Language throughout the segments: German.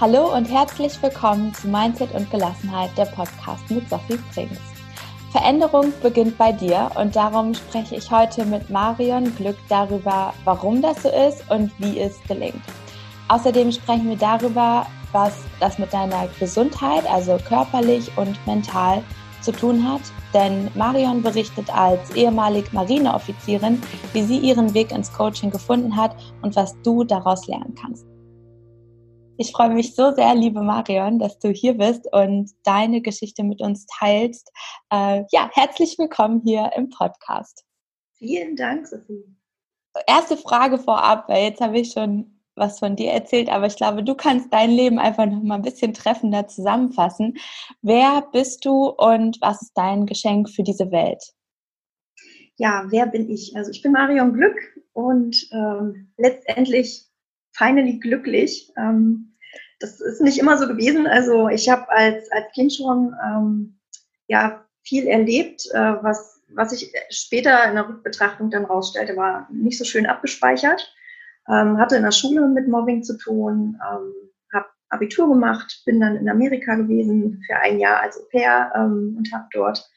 Hallo und herzlich willkommen zu Mindset und Gelassenheit, der Podcast mit Sophie Frings. Veränderung beginnt bei dir und darum spreche ich heute mit Marion Glück darüber, warum das so ist und wie es gelingt. Außerdem sprechen wir darüber, was das mit deiner Gesundheit, also körperlich und mental, zu tun hat. Denn Marion berichtet als ehemalig Marineoffizierin, wie sie ihren Weg ins Coaching gefunden hat und was du daraus lernen kannst. Ich freue mich so sehr, liebe Marion, dass du hier bist und deine Geschichte mit uns teilst. Äh, ja, herzlich willkommen hier im Podcast. Vielen Dank, Sophie. Erste Frage vorab, weil jetzt habe ich schon was von dir erzählt, aber ich glaube, du kannst dein Leben einfach noch mal ein bisschen treffender zusammenfassen. Wer bist du und was ist dein Geschenk für diese Welt? Ja, wer bin ich? Also ich bin Marion Glück und ähm, letztendlich finally glücklich. Ähm, das ist nicht immer so gewesen. Also ich habe als, als Kind schon ähm, ja, viel erlebt, äh, was, was ich später in der Rückbetrachtung dann rausstellte, war nicht so schön abgespeichert. Ähm, hatte in der Schule mit Mobbing zu tun, ähm, habe Abitur gemacht, bin dann in Amerika gewesen für ein Jahr als Au pair ähm, und habe dort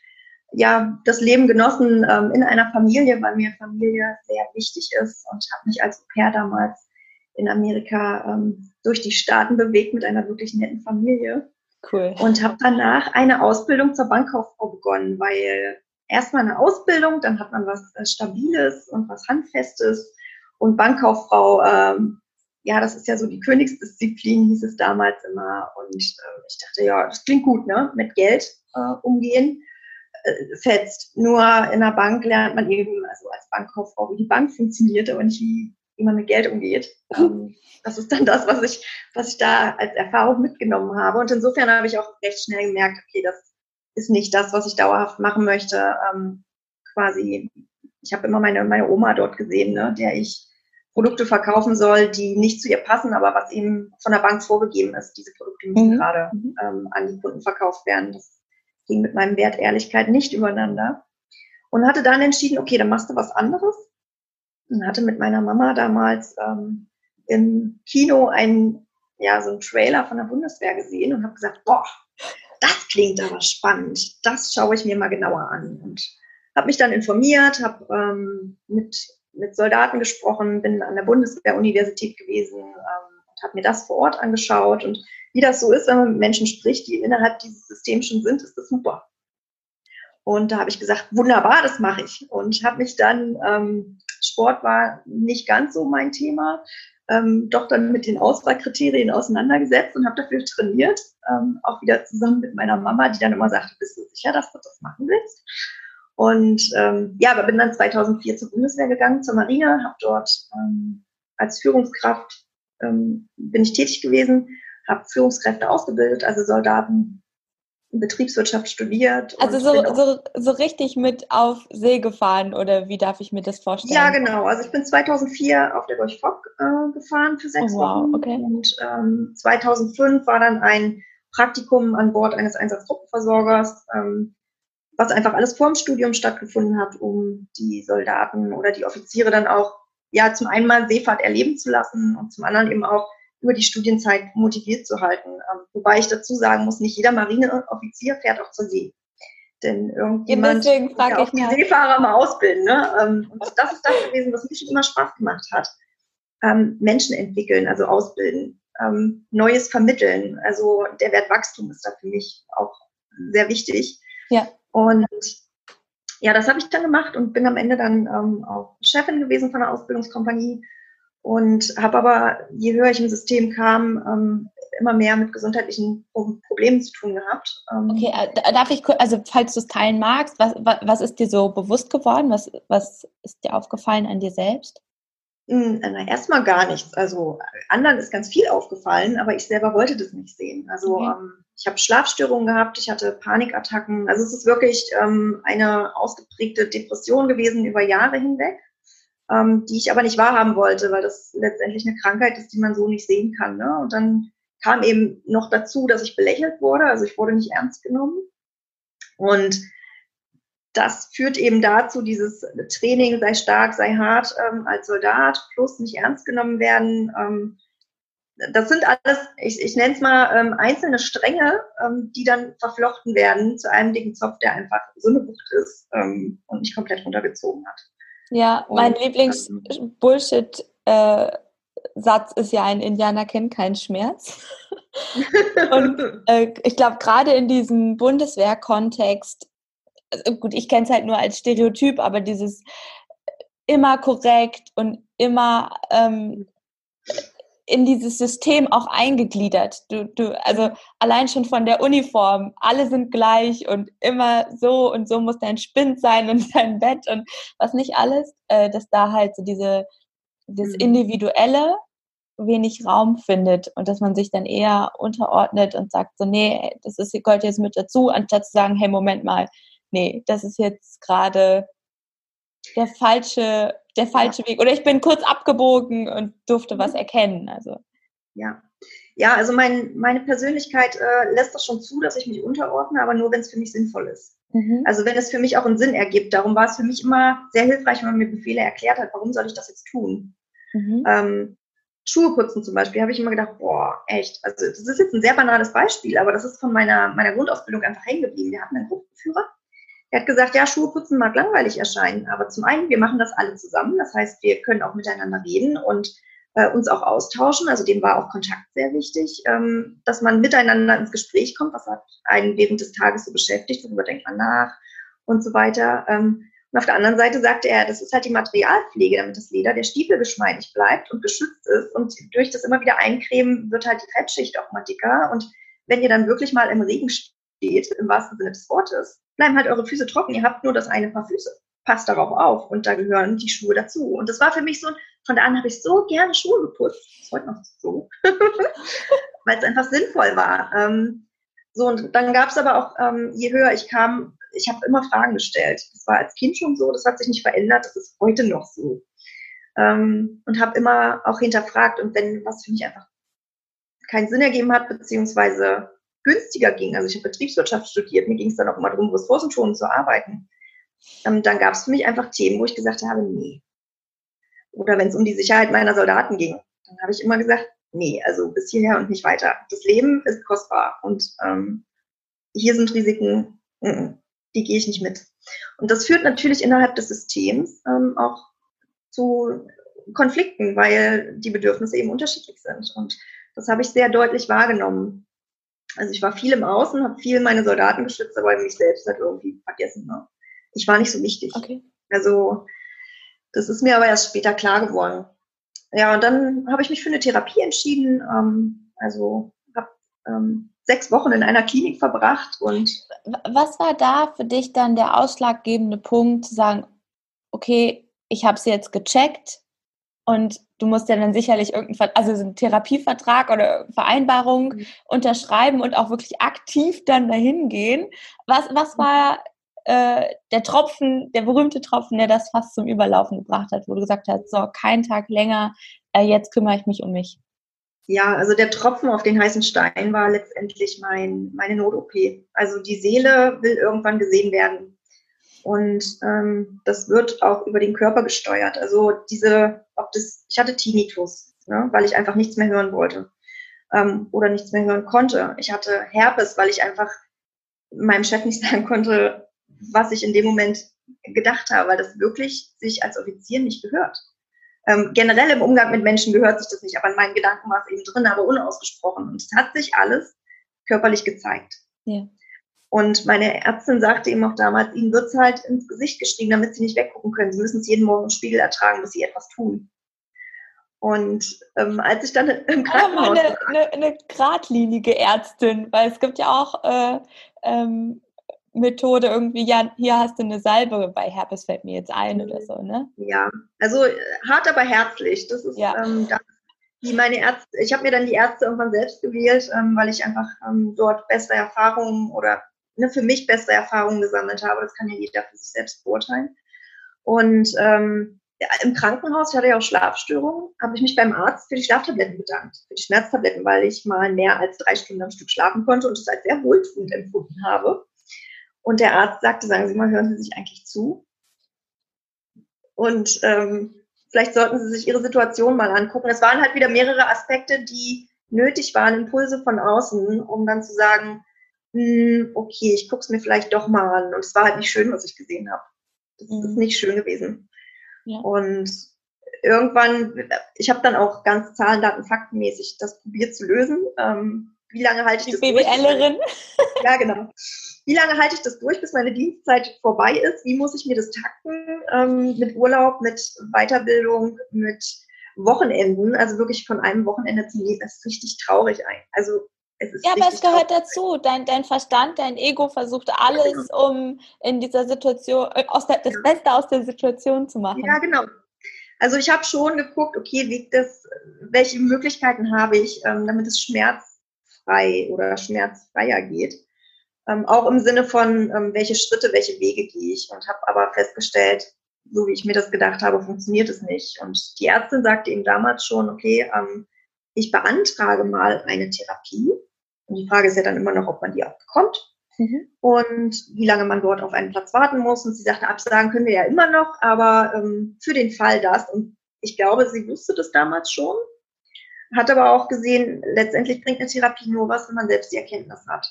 ja das Leben genossen ähm, in einer Familie, weil mir Familie sehr wichtig ist und habe mich als Au pair damals in Amerika ähm, durch die Staaten bewegt mit einer wirklich netten Familie. Cool. Und habe danach eine Ausbildung zur Bankkauffrau begonnen, weil erstmal eine Ausbildung, dann hat man was äh, Stabiles und was Handfestes. Und Bankkauffrau, ähm, ja, das ist ja so die Königsdisziplin, hieß es damals immer. Und äh, ich dachte, ja, das klingt gut, ne? Mit Geld äh, umgehen. Äh, fetzt. Nur in der Bank lernt man eben, also als Bankkauffrau, wie die Bank funktioniert, aber nicht wie wie man mit Geld umgeht. Ähm, das ist dann das, was ich, was ich da als Erfahrung mitgenommen habe. Und insofern habe ich auch recht schnell gemerkt, okay, das ist nicht das, was ich dauerhaft machen möchte. Ähm, quasi, ich habe immer meine, meine Oma dort gesehen, ne, der ich Produkte verkaufen soll, die nicht zu ihr passen, aber was eben von der Bank vorgegeben ist. Diese Produkte müssen mhm. gerade mhm. ähm, an die Kunden verkauft werden. Das ging mit meinem Wert Ehrlichkeit nicht übereinander. Und hatte dann entschieden, okay, dann machst du was anderes und hatte mit meiner Mama damals ähm, im Kino einen, ja, so einen Trailer von der Bundeswehr gesehen und habe gesagt, boah, das klingt aber spannend, das schaue ich mir mal genauer an. Und habe mich dann informiert, habe ähm, mit, mit Soldaten gesprochen, bin an der Bundeswehr-Universität gewesen ähm, und habe mir das vor Ort angeschaut. Und wie das so ist, wenn man mit Menschen spricht, die innerhalb dieses Systems schon sind, ist das super. Und da habe ich gesagt, wunderbar, das mache ich. Und habe mich dann, ähm, Sport war nicht ganz so mein Thema, ähm, doch dann mit den Auswahlkriterien auseinandergesetzt und habe dafür trainiert, ähm, auch wieder zusammen mit meiner Mama, die dann immer sagte, bist du sicher, dass du das machen willst? Und ähm, ja, aber bin dann 2004 zur Bundeswehr gegangen, zur Marine, habe dort ähm, als Führungskraft ähm, bin ich tätig gewesen, habe Führungskräfte ausgebildet, also Soldaten Betriebswirtschaft studiert. Also so, so, so richtig mit auf See gefahren oder wie darf ich mir das vorstellen? Ja, genau. Also ich bin 2004 auf der Gorch Fock äh, gefahren für sechs oh, wow. Wochen. Okay. Und ähm, 2005 war dann ein Praktikum an Bord eines Einsatzgruppenversorgers, ähm, was einfach alles vor dem Studium stattgefunden hat, um die Soldaten oder die Offiziere dann auch ja zum einen mal Seefahrt erleben zu lassen und zum anderen eben auch über die Studienzeit motiviert zu halten. Ähm, wobei ich dazu sagen muss, nicht jeder Marineoffizier fährt auch zur See. Denn irgendjemand ja, muss ja auch die Seefahrer mal ausbilden. Ne? Ähm, und das ist das gewesen, was mir schon immer Spaß gemacht hat. Ähm, Menschen entwickeln, also ausbilden, Neues vermitteln. Also der Wert Wachstum ist da für mich auch sehr wichtig. Ja. Und ja, das habe ich dann gemacht und bin am Ende dann ähm, auch Chefin gewesen von der Ausbildungskompanie und habe aber, je höher ich im System kam, ähm, immer mehr mit gesundheitlichen Problemen zu tun gehabt. Ähm, okay, äh, darf ich, also falls du es teilen magst, was, was ist dir so bewusst geworden? Was, was ist dir aufgefallen an dir selbst? Hm, na, erstmal gar nichts. Also anderen ist ganz viel aufgefallen, aber ich selber wollte das nicht sehen. Also okay. ähm, ich habe Schlafstörungen gehabt, ich hatte Panikattacken. Also es ist wirklich ähm, eine ausgeprägte Depression gewesen über Jahre hinweg ähm, die ich aber nicht wahrhaben wollte, weil das letztendlich eine Krankheit ist, die man so nicht sehen kann. Ne? Und dann kam eben noch dazu, dass ich belächelt wurde, also ich wurde nicht ernst genommen. Und das führt eben dazu, dieses Training sei stark, sei hart ähm, als Soldat, plus nicht ernst genommen werden, ähm, das sind alles, ich, ich nenne es mal ähm, einzelne Stränge, ähm, die dann verflochten werden zu einem dicken Zopf, der einfach so eine Wucht ist ähm, und mich komplett runtergezogen hat. Ja, mein Lieblings-Bullshit- äh, Satz ist ja ein Indianer kennt keinen Schmerz. und äh, ich glaube, gerade in diesem Bundeswehr-Kontext, also gut, ich kenne es halt nur als Stereotyp, aber dieses immer korrekt und immer ähm, in dieses System auch eingegliedert. Du, du, also allein schon von der Uniform, alle sind gleich und immer so und so muss dein Spind sein und dein Bett und was nicht alles, äh, dass da halt so diese das mhm. Individuelle wenig Raum findet und dass man sich dann eher unterordnet und sagt so, nee, das ist, gehört jetzt mit dazu, anstatt zu sagen, hey, Moment mal, nee, das ist jetzt gerade der falsche, der falsche ja. Weg. Oder ich bin kurz abgebogen und durfte was mhm. erkennen. Also. Ja. Ja, also mein, meine Persönlichkeit äh, lässt das schon zu, dass ich mich unterordne, aber nur, wenn es für mich sinnvoll ist. Mhm. Also wenn es für mich auch einen Sinn ergibt. Darum war es für mich immer sehr hilfreich, wenn man mir Befehle erklärt hat, warum soll ich das jetzt tun? Mhm. Ähm, Schuhe putzen zum Beispiel, habe ich immer gedacht, boah, echt. Also das ist jetzt ein sehr banales Beispiel, aber das ist von meiner, meiner Grundausbildung einfach hängen geblieben. Wir hatten einen Gruppenführer, der hat gesagt, ja, Schuhe putzen mag langweilig erscheinen, aber zum einen, wir machen das alle zusammen. Das heißt, wir können auch miteinander reden und äh, uns auch austauschen. Also dem war auch Kontakt sehr wichtig, ähm, dass man miteinander ins Gespräch kommt, was hat einen während des Tages so beschäftigt, worüber denkt man nach und so weiter. Ähm, und auf der anderen Seite sagte er, das ist halt die Materialpflege, damit das Leder der Stiefel geschmeidig bleibt und geschützt ist. Und durch das immer wieder Eincremen wird halt die Fettschicht auch mal dicker. Und wenn ihr dann wirklich mal im Regen steht, im wahrsten Sinne des Wortes, bleiben halt eure Füße trocken. Ihr habt nur das eine Paar Füße. Passt darauf auf. Und da gehören die Schuhe dazu. Und das war für mich so, von da an habe ich so gerne Schuhe geputzt. Ist heute noch so. Weil es einfach sinnvoll war. Ähm, so, und dann gab es aber auch, ähm, je höher ich kam, ich habe immer Fragen gestellt. Das war als Kind schon so, das hat sich nicht verändert, das ist heute noch so. Ähm, und habe immer auch hinterfragt und wenn was für mich einfach keinen Sinn ergeben hat, beziehungsweise günstiger ging, also ich habe Betriebswirtschaft studiert, mir ging es dann auch immer darum, ressourcenschonend zu arbeiten, ähm, dann gab es für mich einfach Themen, wo ich gesagt habe, nee. Oder wenn es um die Sicherheit meiner Soldaten ging, dann habe ich immer gesagt, nee, also bis hierher und nicht weiter. Das Leben ist kostbar und ähm, hier sind Risiken, die gehe ich nicht mit. Und das führt natürlich innerhalb des Systems ähm, auch zu Konflikten, weil die Bedürfnisse eben unterschiedlich sind. Und das habe ich sehr deutlich wahrgenommen. Also ich war viel im Außen, habe viel meine Soldaten geschützt, aber mich selbst halt irgendwie vergessen. Ne? Ich war nicht so wichtig. Okay. Also das ist mir aber erst später klar geworden. Ja, und dann habe ich mich für eine Therapie entschieden. Ähm, also habe ähm, sechs Wochen in einer Klinik verbracht und. Was war da für dich dann der ausschlaggebende Punkt, zu sagen, okay, ich habe es jetzt gecheckt und du musst ja dann sicherlich irgendeinen, also einen Therapievertrag oder Vereinbarung mhm. unterschreiben und auch wirklich aktiv dann dahin gehen. Was, was mhm. war äh, der Tropfen, der berühmte Tropfen, der das fast zum Überlaufen gebracht hat, wo du gesagt hast, so, kein Tag länger, äh, jetzt kümmere ich mich um mich? Ja, also der Tropfen auf den heißen Stein war letztendlich mein, meine Not-OP. Also die Seele will irgendwann gesehen werden. Und ähm, das wird auch über den Körper gesteuert. Also diese, ob das, ich hatte Tinnitus, ne, weil ich einfach nichts mehr hören wollte ähm, oder nichts mehr hören konnte. Ich hatte Herpes, weil ich einfach meinem Chef nicht sagen konnte, was ich in dem Moment gedacht habe, weil das wirklich sich als Offizier nicht gehört. Ähm, generell im Umgang mit Menschen gehört sich das nicht, aber in meinen Gedanken war es eben drin, aber unausgesprochen. Und es hat sich alles körperlich gezeigt. Ja. Und meine Ärztin sagte ihm auch damals, ihnen wird es halt ins Gesicht geschrieben, damit sie nicht weggucken können. Sie müssen es jeden Morgen im Spiegel ertragen, bis sie etwas tun. Und ähm, als ich dann im Krankenhaus aber eine, eine, eine geradlinige Ärztin, weil es gibt ja auch äh, ähm, Methode irgendwie, ja, hier hast du eine Salbe, bei Herpes fällt mir jetzt ein oder so, ne? Ja, also äh, hart, aber herzlich. Das ist ja. ähm, das, wie meine Ärzte, ich habe mir dann die Ärzte irgendwann selbst gewählt, ähm, weil ich einfach ähm, dort bessere Erfahrungen oder ne, für mich bessere Erfahrungen gesammelt habe. Das kann ja jeder für sich selbst beurteilen. Und ähm, ja, im Krankenhaus, ich hatte ja auch Schlafstörungen, habe ich mich beim Arzt für die Schlaftabletten bedankt, für die Schmerztabletten, weil ich mal mehr als drei Stunden am Stück schlafen konnte und es als sehr wohltuend empfunden habe. Und der Arzt sagte, sagen Sie mal, hören Sie sich eigentlich zu? Und ähm, vielleicht sollten Sie sich Ihre Situation mal angucken. Es waren halt wieder mehrere Aspekte, die nötig waren, Impulse von außen, um dann zu sagen, hm, okay, ich gucke es mir vielleicht doch mal an. Und es war halt nicht schön, was ich gesehen habe. Das mhm. ist nicht schön gewesen. Ja. Und irgendwann, ich habe dann auch ganz Zahlen, Daten, Faktenmäßig das probiert zu lösen. Ähm, wie lange halte ich Die das BWLerin. durch? Ja, genau. Wie lange halte ich das durch, bis meine Dienstzeit vorbei ist? Wie muss ich mir das takten? Ähm, mit Urlaub, mit Weiterbildung, mit Wochenenden, also wirklich von einem Wochenende zum nächsten, das ist richtig traurig ein. Also ja, aber es gehört dazu. Dein, dein Verstand, dein Ego versucht alles, ja, genau. um in dieser Situation, äh, aus der, das Beste aus der Situation zu machen. Ja, genau. Also ich habe schon geguckt, okay, wie das, welche Möglichkeiten habe ich, ähm, damit es schmerzfrei oder schmerzfreier geht. Ähm, auch im Sinne von, ähm, welche Schritte, welche Wege gehe ich. Und habe aber festgestellt, so wie ich mir das gedacht habe, funktioniert es nicht. Und die Ärztin sagte ihm damals schon, okay, ähm, ich beantrage mal eine Therapie. Und die Frage ist ja dann immer noch, ob man die auch bekommt. Mhm. Und wie lange man dort auf einen Platz warten muss. Und sie sagte, absagen können wir ja immer noch, aber ähm, für den Fall das. Und ich glaube, sie wusste das damals schon, hat aber auch gesehen, letztendlich bringt eine Therapie nur was, wenn man selbst die Erkenntnis hat.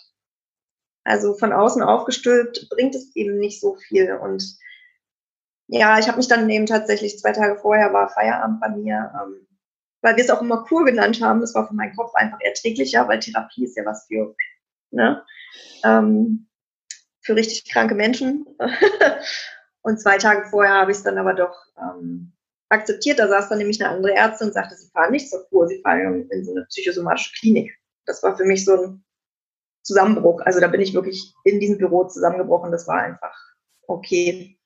Also von außen aufgestülpt bringt es eben nicht so viel. Und ja, ich habe mich dann eben tatsächlich zwei Tage vorher war Feierabend bei mir, ähm, weil wir es auch immer Kur genannt haben. Das war für meinen Kopf einfach erträglicher, weil Therapie ist ja was für, ne, ähm, für richtig kranke Menschen. und zwei Tage vorher habe ich es dann aber doch ähm, akzeptiert. Da saß dann nämlich eine andere Ärztin und sagte, sie fahren nicht zur Kur, sie fahren in so eine psychosomatische Klinik. Das war für mich so ein Zusammenbruch. Also da bin ich wirklich in diesem Büro zusammengebrochen. Das war einfach okay.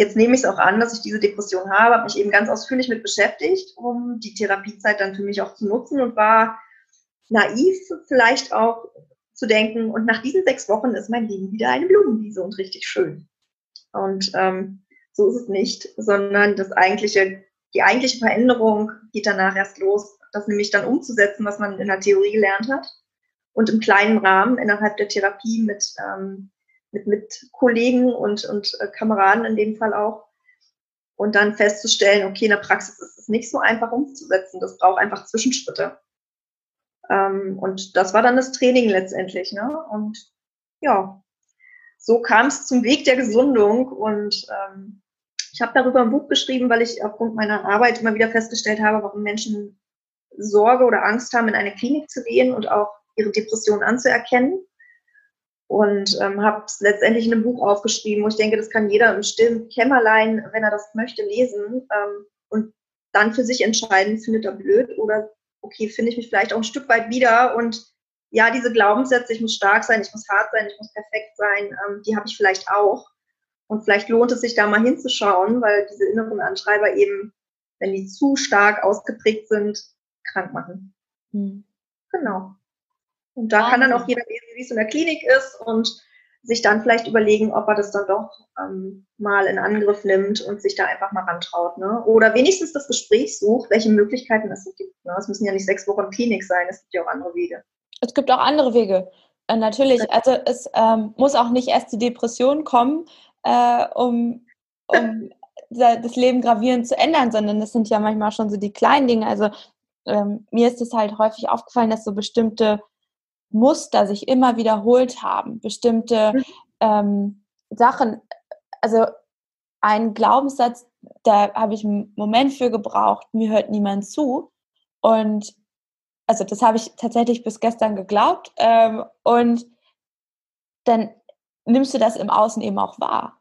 Jetzt nehme ich es auch an, dass ich diese Depression habe, habe mich eben ganz ausführlich mit beschäftigt, um die Therapiezeit dann für mich auch zu nutzen und war naiv vielleicht auch zu denken, und nach diesen sechs Wochen ist mein Leben wieder eine Blumenwiese und richtig schön. Und ähm, so ist es nicht, sondern das eigentliche, die eigentliche Veränderung geht danach erst los, das nämlich dann umzusetzen, was man in der Theorie gelernt hat und im kleinen Rahmen innerhalb der Therapie mit ähm, mit, mit Kollegen und, und äh, Kameraden in dem Fall auch. Und dann festzustellen, okay, in der Praxis ist es nicht so einfach umzusetzen. Das braucht einfach Zwischenschritte. Ähm, und das war dann das Training letztendlich. Ne? Und ja, so kam es zum Weg der Gesundung. Und ähm, ich habe darüber ein Buch geschrieben, weil ich aufgrund meiner Arbeit immer wieder festgestellt habe, warum Menschen Sorge oder Angst haben, in eine Klinik zu gehen und auch ihre Depression anzuerkennen und ähm, habe es letztendlich in einem Buch aufgeschrieben, wo ich denke, das kann jeder im stillen Kämmerlein, wenn er das möchte, lesen ähm, und dann für sich entscheiden, findet er blöd oder okay, finde ich mich vielleicht auch ein Stück weit wieder und ja, diese Glaubenssätze, ich muss stark sein, ich muss hart sein, ich muss perfekt sein, ähm, die habe ich vielleicht auch. Und vielleicht lohnt es sich da mal hinzuschauen, weil diese inneren Antreiber eben, wenn die zu stark ausgeprägt sind, krank machen. Hm. Genau. Und da kann dann auch jeder lesen, wie es in der Klinik ist und sich dann vielleicht überlegen, ob er das dann doch ähm, mal in Angriff nimmt und sich da einfach mal rantraut. Ne? Oder wenigstens das Gespräch sucht, welche Möglichkeiten es gibt. Ne? Es müssen ja nicht sechs Wochen Klinik sein, es gibt ja auch andere Wege. Es gibt auch andere Wege. Äh, natürlich, also es ähm, muss auch nicht erst die Depression kommen, äh, um, um das Leben gravierend zu ändern, sondern das sind ja manchmal schon so die kleinen Dinge. Also ähm, mir ist es halt häufig aufgefallen, dass so bestimmte Muster sich immer wiederholt haben, bestimmte mhm. ähm, Sachen, also ein Glaubenssatz, da habe ich einen Moment für gebraucht, mir hört niemand zu. Und also das habe ich tatsächlich bis gestern geglaubt. Ähm, und dann nimmst du das im Außen eben auch wahr.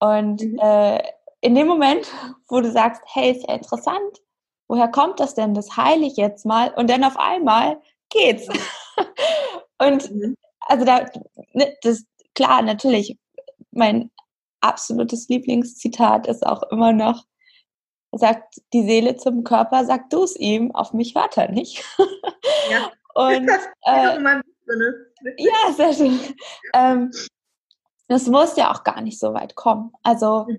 Und mhm. äh, in dem Moment, wo du sagst, hey, ist ja interessant, woher kommt das denn? Das heile ich jetzt mal. Und dann auf einmal geht's. Und mhm. also da, ne, das, klar, natürlich, mein absolutes Lieblingszitat ist auch immer noch, sagt die Seele zum Körper, sag du es ihm, auf mich hört er nicht. Ja. Und äh, ja, sehr schön. Ähm, das muss ja auch gar nicht so weit kommen. Also mhm.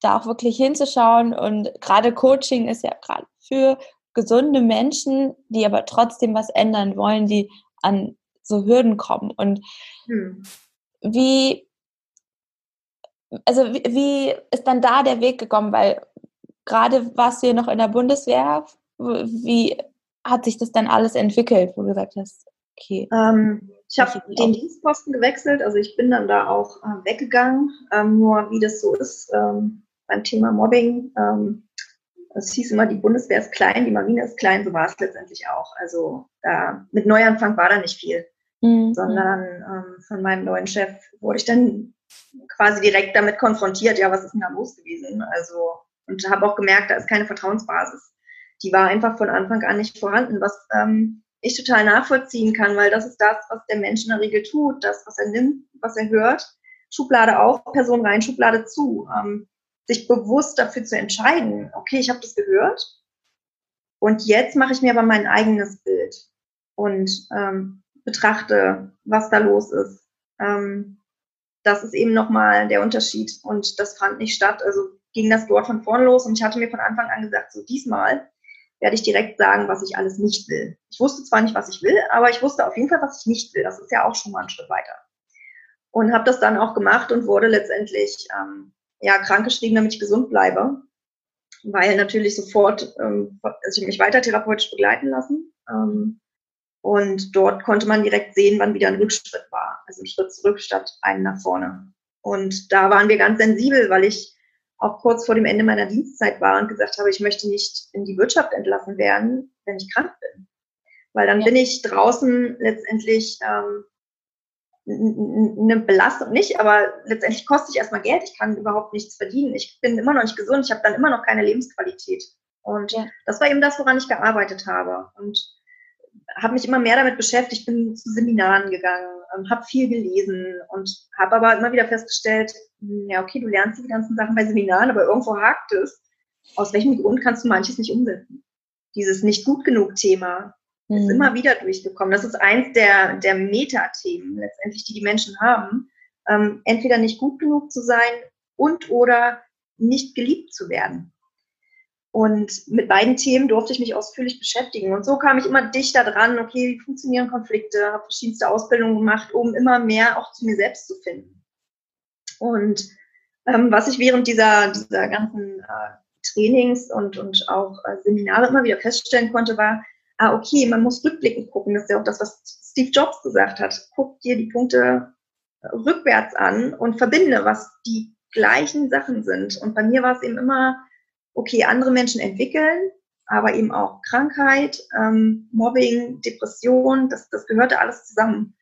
da auch wirklich hinzuschauen und gerade Coaching ist ja gerade für gesunde Menschen, die aber trotzdem was ändern wollen, die an so Hürden kommen. Und hm. wie, also wie, wie ist dann da der Weg gekommen? Weil gerade warst du ja noch in der Bundeswehr. Wie, hat sich das dann alles entwickelt, wo du gesagt hast, okay. Ähm, ich habe den Dienstposten gewechselt, also ich bin dann da auch äh, weggegangen. Ähm, nur wie das so ist ähm, beim Thema Mobbing, ähm, es hieß immer, die Bundeswehr ist klein, die Marine ist klein, so war es letztendlich auch. Also da, mit Neuanfang war da nicht viel, mhm. sondern ähm, von meinem neuen Chef wurde ich dann quasi direkt damit konfrontiert, ja, was ist denn da los gewesen? Also, und habe auch gemerkt, da ist keine Vertrauensbasis. Die war einfach von Anfang an nicht vorhanden, was ähm, ich total nachvollziehen kann, weil das ist das, was der Mensch in der Regel tut, das, was er nimmt, was er hört. Schublade auf, Person rein, Schublade zu. Ähm, sich bewusst dafür zu entscheiden, okay, ich habe das gehört und jetzt mache ich mir aber mein eigenes Bild und ähm, betrachte, was da los ist. Ähm, das ist eben nochmal der Unterschied und das fand nicht statt. Also ging das dort von vorn los und ich hatte mir von Anfang an gesagt, so diesmal werde ich direkt sagen, was ich alles nicht will. Ich wusste zwar nicht, was ich will, aber ich wusste auf jeden Fall, was ich nicht will. Das ist ja auch schon mal ein Schritt weiter. Und habe das dann auch gemacht und wurde letztendlich ähm, ja, krankgeschrieben, damit ich gesund bleibe. Weil natürlich sofort, ähm, also ich mich weiter therapeutisch begleiten lassen. Ähm, und dort konnte man direkt sehen, wann wieder ein Rückschritt war. Also ein Schritt zurück statt einen nach vorne. Und da waren wir ganz sensibel, weil ich auch kurz vor dem Ende meiner Dienstzeit war und gesagt habe, ich möchte nicht in die Wirtschaft entlassen werden, wenn ich krank bin. Weil dann ja. bin ich draußen letztendlich ähm, eine Belastung nicht, aber letztendlich kostet ich erstmal Geld. Ich kann überhaupt nichts verdienen. Ich bin immer noch nicht gesund. Ich habe dann immer noch keine Lebensqualität. Und ja. das war eben das, woran ich gearbeitet habe. Und habe mich immer mehr damit beschäftigt, bin zu Seminaren gegangen, ähm, habe viel gelesen und habe aber immer wieder festgestellt, hm, ja, okay, du lernst die ganzen Sachen bei Seminaren, aber irgendwo hakt es. Aus welchem Grund kannst du manches nicht umsetzen? Dieses nicht gut genug Thema, ist mhm. immer wieder durchgekommen. Das ist eins der, der Metathemen letztendlich, die die Menschen haben. Ähm, entweder nicht gut genug zu sein und oder nicht geliebt zu werden. Und mit beiden Themen durfte ich mich ausführlich beschäftigen. Und so kam ich immer dichter dran, okay, wie funktionieren Konflikte, habe verschiedenste Ausbildungen gemacht, um immer mehr auch zu mir selbst zu finden. Und ähm, was ich während dieser, dieser ganzen äh, Trainings und, und auch äh, Seminare immer wieder feststellen konnte, war, ah, okay, man muss rückblickend gucken. Das ist ja auch das, was Steve Jobs gesagt hat. Guck dir die Punkte rückwärts an und verbinde, was die gleichen Sachen sind. Und bei mir war es eben immer, okay, andere Menschen entwickeln, aber eben auch Krankheit, ähm, Mobbing, Depression, das, das gehörte alles zusammen.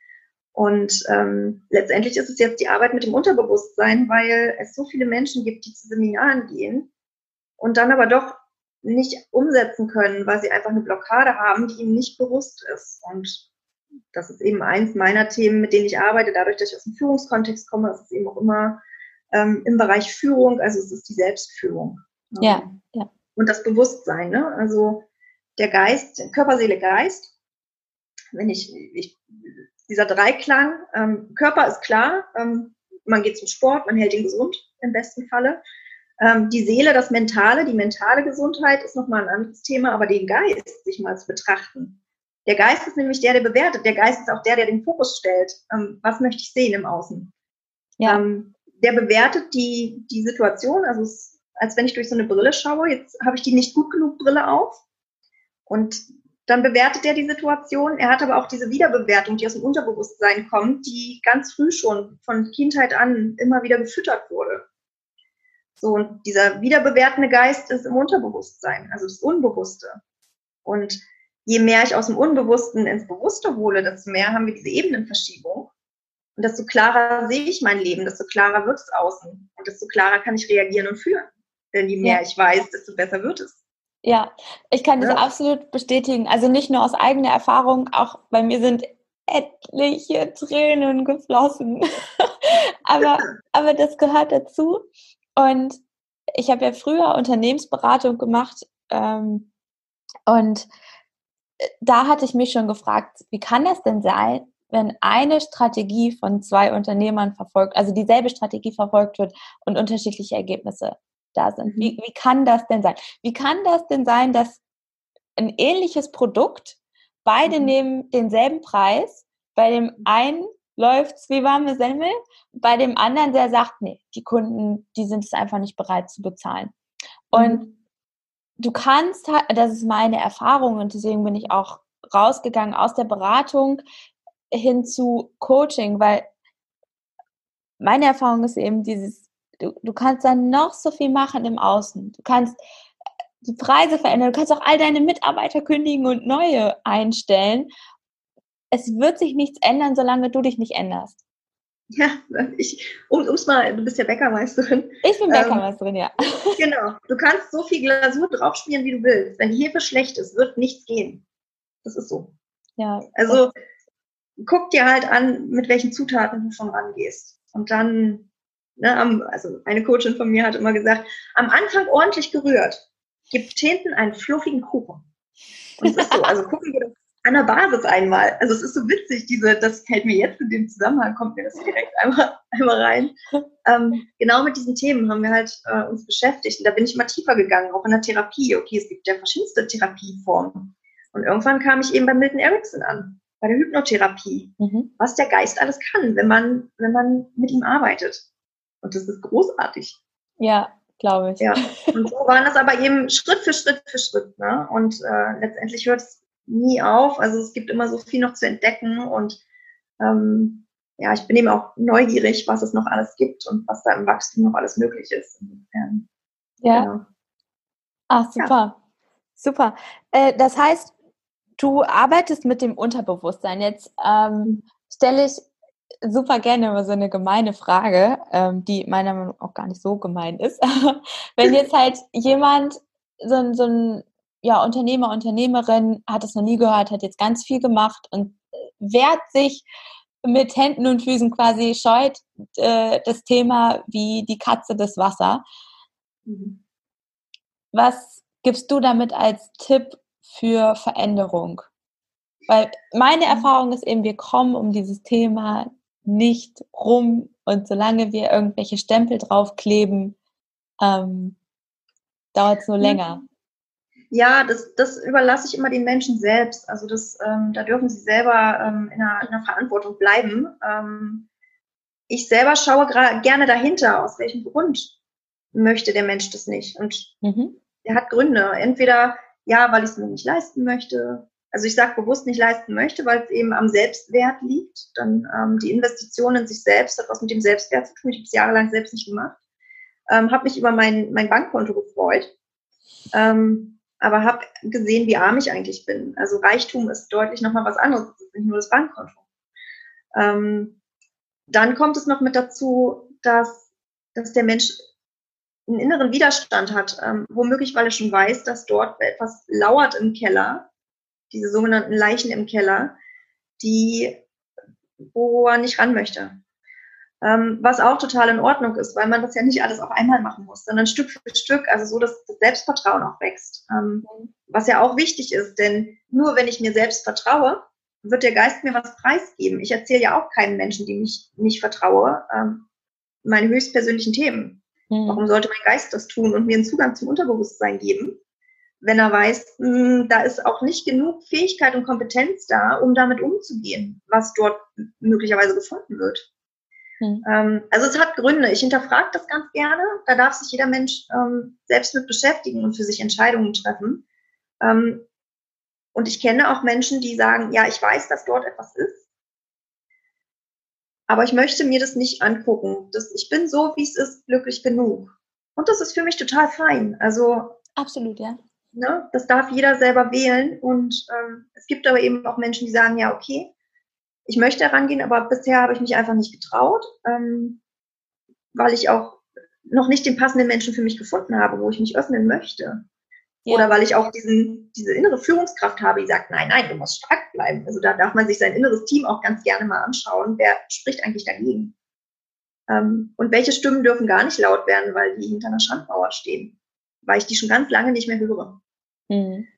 Und ähm, letztendlich ist es jetzt die Arbeit mit dem Unterbewusstsein, weil es so viele Menschen gibt, die zu Seminaren gehen und dann aber doch nicht umsetzen können, weil sie einfach eine Blockade haben, die ihnen nicht bewusst ist. Und das ist eben eins meiner Themen, mit denen ich arbeite, dadurch, dass ich aus dem Führungskontext komme, ist es eben auch immer ähm, im Bereich Führung, also es ist die Selbstführung. Ja, ja. Und das Bewusstsein, ne? also der Geist, Körper, Seele, Geist. Wenn ich, ich dieser Dreiklang, ähm, Körper ist klar, ähm, man geht zum Sport, man hält ihn gesund im besten Falle. Ähm, die Seele, das Mentale, die mentale Gesundheit ist nochmal ein anderes Thema, aber den Geist sich mal zu betrachten. Der Geist ist nämlich der, der bewertet. Der Geist ist auch der, der den Fokus stellt. Ähm, was möchte ich sehen im Außen? Ja. Ähm, der bewertet die, die Situation, also es, als wenn ich durch so eine Brille schaue. Jetzt habe ich die nicht gut genug Brille auf. Und dann bewertet er die Situation. Er hat aber auch diese Wiederbewertung, die aus dem Unterbewusstsein kommt, die ganz früh schon von Kindheit an immer wieder gefüttert wurde. So, und dieser wiederbewertende Geist ist im Unterbewusstsein, also das Unbewusste. Und je mehr ich aus dem Unbewussten ins Bewusste hole, desto mehr haben wir diese Ebenenverschiebung. Und desto klarer sehe ich mein Leben, desto klarer wird es außen. Und desto klarer kann ich reagieren und führen. Denn je mehr ja. ich weiß, desto besser wird es. Ja, ich kann das absolut bestätigen. Also nicht nur aus eigener Erfahrung, auch bei mir sind etliche Tränen geflossen. aber, aber das gehört dazu. Und ich habe ja früher Unternehmensberatung gemacht ähm, und äh, da hatte ich mich schon gefragt, wie kann das denn sein, wenn eine Strategie von zwei Unternehmern verfolgt, also dieselbe Strategie verfolgt wird und unterschiedliche Ergebnisse da sind? Wie, mhm. wie kann das denn sein? Wie kann das denn sein, dass ein ähnliches Produkt, beide mhm. nehmen denselben Preis, bei dem einen läuft's wie warme Semmel. Bei dem anderen, der sagt, nee, die Kunden, die sind es einfach nicht bereit zu bezahlen. Und mhm. du kannst, das ist meine Erfahrung und deswegen bin ich auch rausgegangen aus der Beratung hin zu Coaching, weil meine Erfahrung ist eben dieses, du, du kannst dann noch so viel machen im Außen. Du kannst die Preise verändern, du kannst auch all deine Mitarbeiter kündigen und neue einstellen. Es wird sich nichts ändern, solange du dich nicht änderst. Ja, ich, um es mal, du bist ja Bäckermeisterin. Ich bin Bäckermeisterin, ähm, ja. Genau. Du kannst so viel Glasur draufspielen, wie du willst. Wenn die Hefe schlecht ist, wird nichts gehen. Das ist so. Ja. Also guck dir halt an, mit welchen Zutaten du schon rangehst. Und dann, ne, also eine Coachin von mir hat immer gesagt, am Anfang ordentlich gerührt, gibt hinten einen fluffigen Kuchen. Und es ist so, also gucken wir das an der Basis einmal. Also es ist so witzig, diese, das fällt mir jetzt in dem Zusammenhang, kommt mir das direkt einmal, einmal rein. Ähm, genau mit diesen Themen haben wir halt äh, uns beschäftigt. Und da bin ich immer tiefer gegangen, auch in der Therapie. Okay, es gibt ja verschiedenste Therapieformen. Und irgendwann kam ich eben bei Milton Erickson an, bei der Hypnotherapie, mhm. was der Geist alles kann, wenn man, wenn man mit ihm arbeitet. Und das ist großartig. Ja, glaube ich. Ja. Und so waren das aber eben Schritt für Schritt für Schritt. Ne? Und äh, letztendlich hört es nie auf. Also es gibt immer so viel noch zu entdecken und ähm, ja, ich bin eben auch neugierig, was es noch alles gibt und was da im Wachstum noch alles möglich ist. Insofern, ja. Genau. Ach, super. Ja. Super. Äh, das heißt, du arbeitest mit dem Unterbewusstsein. Jetzt ähm, stelle ich super gerne immer so eine gemeine Frage, ähm, die meiner Meinung nach auch gar nicht so gemein ist. Wenn jetzt halt jemand so, ein, so ein ja, Unternehmer, Unternehmerin hat es noch nie gehört, hat jetzt ganz viel gemacht und äh, wehrt sich mit Händen und Füßen quasi, scheut äh, das Thema wie die Katze das Wasser. Mhm. Was gibst du damit als Tipp für Veränderung? Weil meine mhm. Erfahrung ist eben, wir kommen um dieses Thema nicht rum und solange wir irgendwelche Stempel draufkleben, ähm, dauert es nur länger. Ja, das, das überlasse ich immer den Menschen selbst. Also das, ähm, da dürfen sie selber ähm, in, einer, in einer Verantwortung bleiben. Ähm, ich selber schaue gerne dahinter, aus welchem Grund möchte der Mensch das nicht. Und mhm. er hat Gründe. Entweder ja, weil ich es mir nicht leisten möchte. Also ich sage bewusst nicht leisten möchte, weil es eben am Selbstwert liegt. Dann ähm, die Investition in sich selbst hat was mit dem Selbstwert zu tun. Ich habe es jahrelang selbst nicht gemacht. Ähm, habe mich über mein, mein Bankkonto gefreut. Ähm, aber habe gesehen, wie arm ich eigentlich bin. Also Reichtum ist deutlich nochmal was anderes, das ist nicht nur das Bankkonto. Ähm, dann kommt es noch mit dazu, dass, dass der Mensch einen inneren Widerstand hat, ähm, womöglich weil er schon weiß, dass dort etwas lauert im Keller, diese sogenannten Leichen im Keller, die, wo er nicht ran möchte. Ähm, was auch total in Ordnung ist, weil man das ja nicht alles auf einmal machen muss, sondern Stück für Stück, also so, dass das Selbstvertrauen auch wächst. Ähm, was ja auch wichtig ist, denn nur wenn ich mir selbst vertraue, wird der Geist mir was preisgeben. Ich erzähle ja auch keinen Menschen, die mich nicht vertraue, ähm, meine höchstpersönlichen Themen. Mhm. Warum sollte mein Geist das tun und mir einen Zugang zum Unterbewusstsein geben, wenn er weiß, mh, hm, da ist auch nicht genug Fähigkeit und Kompetenz da, um damit umzugehen, was dort möglicherweise gefunden wird. Mhm. Also es hat Gründe. Ich hinterfrage das ganz gerne. Da darf sich jeder Mensch ähm, selbst mit beschäftigen und für sich Entscheidungen treffen. Ähm, und ich kenne auch Menschen, die sagen, ja, ich weiß, dass dort etwas ist, aber ich möchte mir das nicht angucken. Das, ich bin so, wie es ist, glücklich genug. Und das ist für mich total fein. Also absolut, ja. Ne, das darf jeder selber wählen. Und ähm, es gibt aber eben auch Menschen, die sagen, ja, okay, ich möchte herangehen, aber bisher habe ich mich einfach nicht getraut, ähm, weil ich auch noch nicht den passenden Menschen für mich gefunden habe, wo ich mich öffnen möchte. Ja. Oder weil ich auch diesen, diese innere Führungskraft habe, die sagt, nein, nein, du musst stark bleiben. Also da darf man sich sein inneres Team auch ganz gerne mal anschauen. Wer spricht eigentlich dagegen? Ähm, und welche Stimmen dürfen gar nicht laut werden, weil die hinter einer Schandmauer stehen? Weil ich die schon ganz lange nicht mehr höre. Mhm.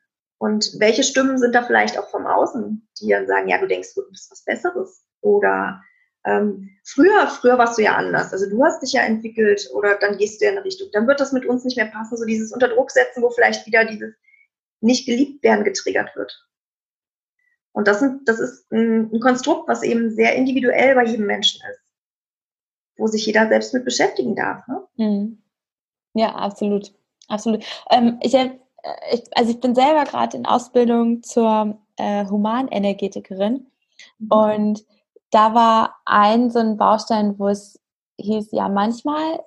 Und welche Stimmen sind da vielleicht auch vom Außen, die dann sagen, ja, du denkst, du bist was Besseres? Oder ähm, früher, früher warst du ja anders. Also du hast dich ja entwickelt oder dann gehst du ja in eine Richtung. Dann wird das mit uns nicht mehr passen. So dieses Unterdruck setzen, wo vielleicht wieder dieses nicht geliebt werden getriggert wird. Und das, sind, das ist ein, ein Konstrukt, was eben sehr individuell bei jedem Menschen ist, wo sich jeder selbst mit beschäftigen darf. Ne? Mhm. Ja, absolut. Absolut. Ähm, ich habe ich, also ich bin selber gerade in Ausbildung zur äh, Humanenergetikerin mhm. und da war ein so ein Baustein, wo es hieß, ja, manchmal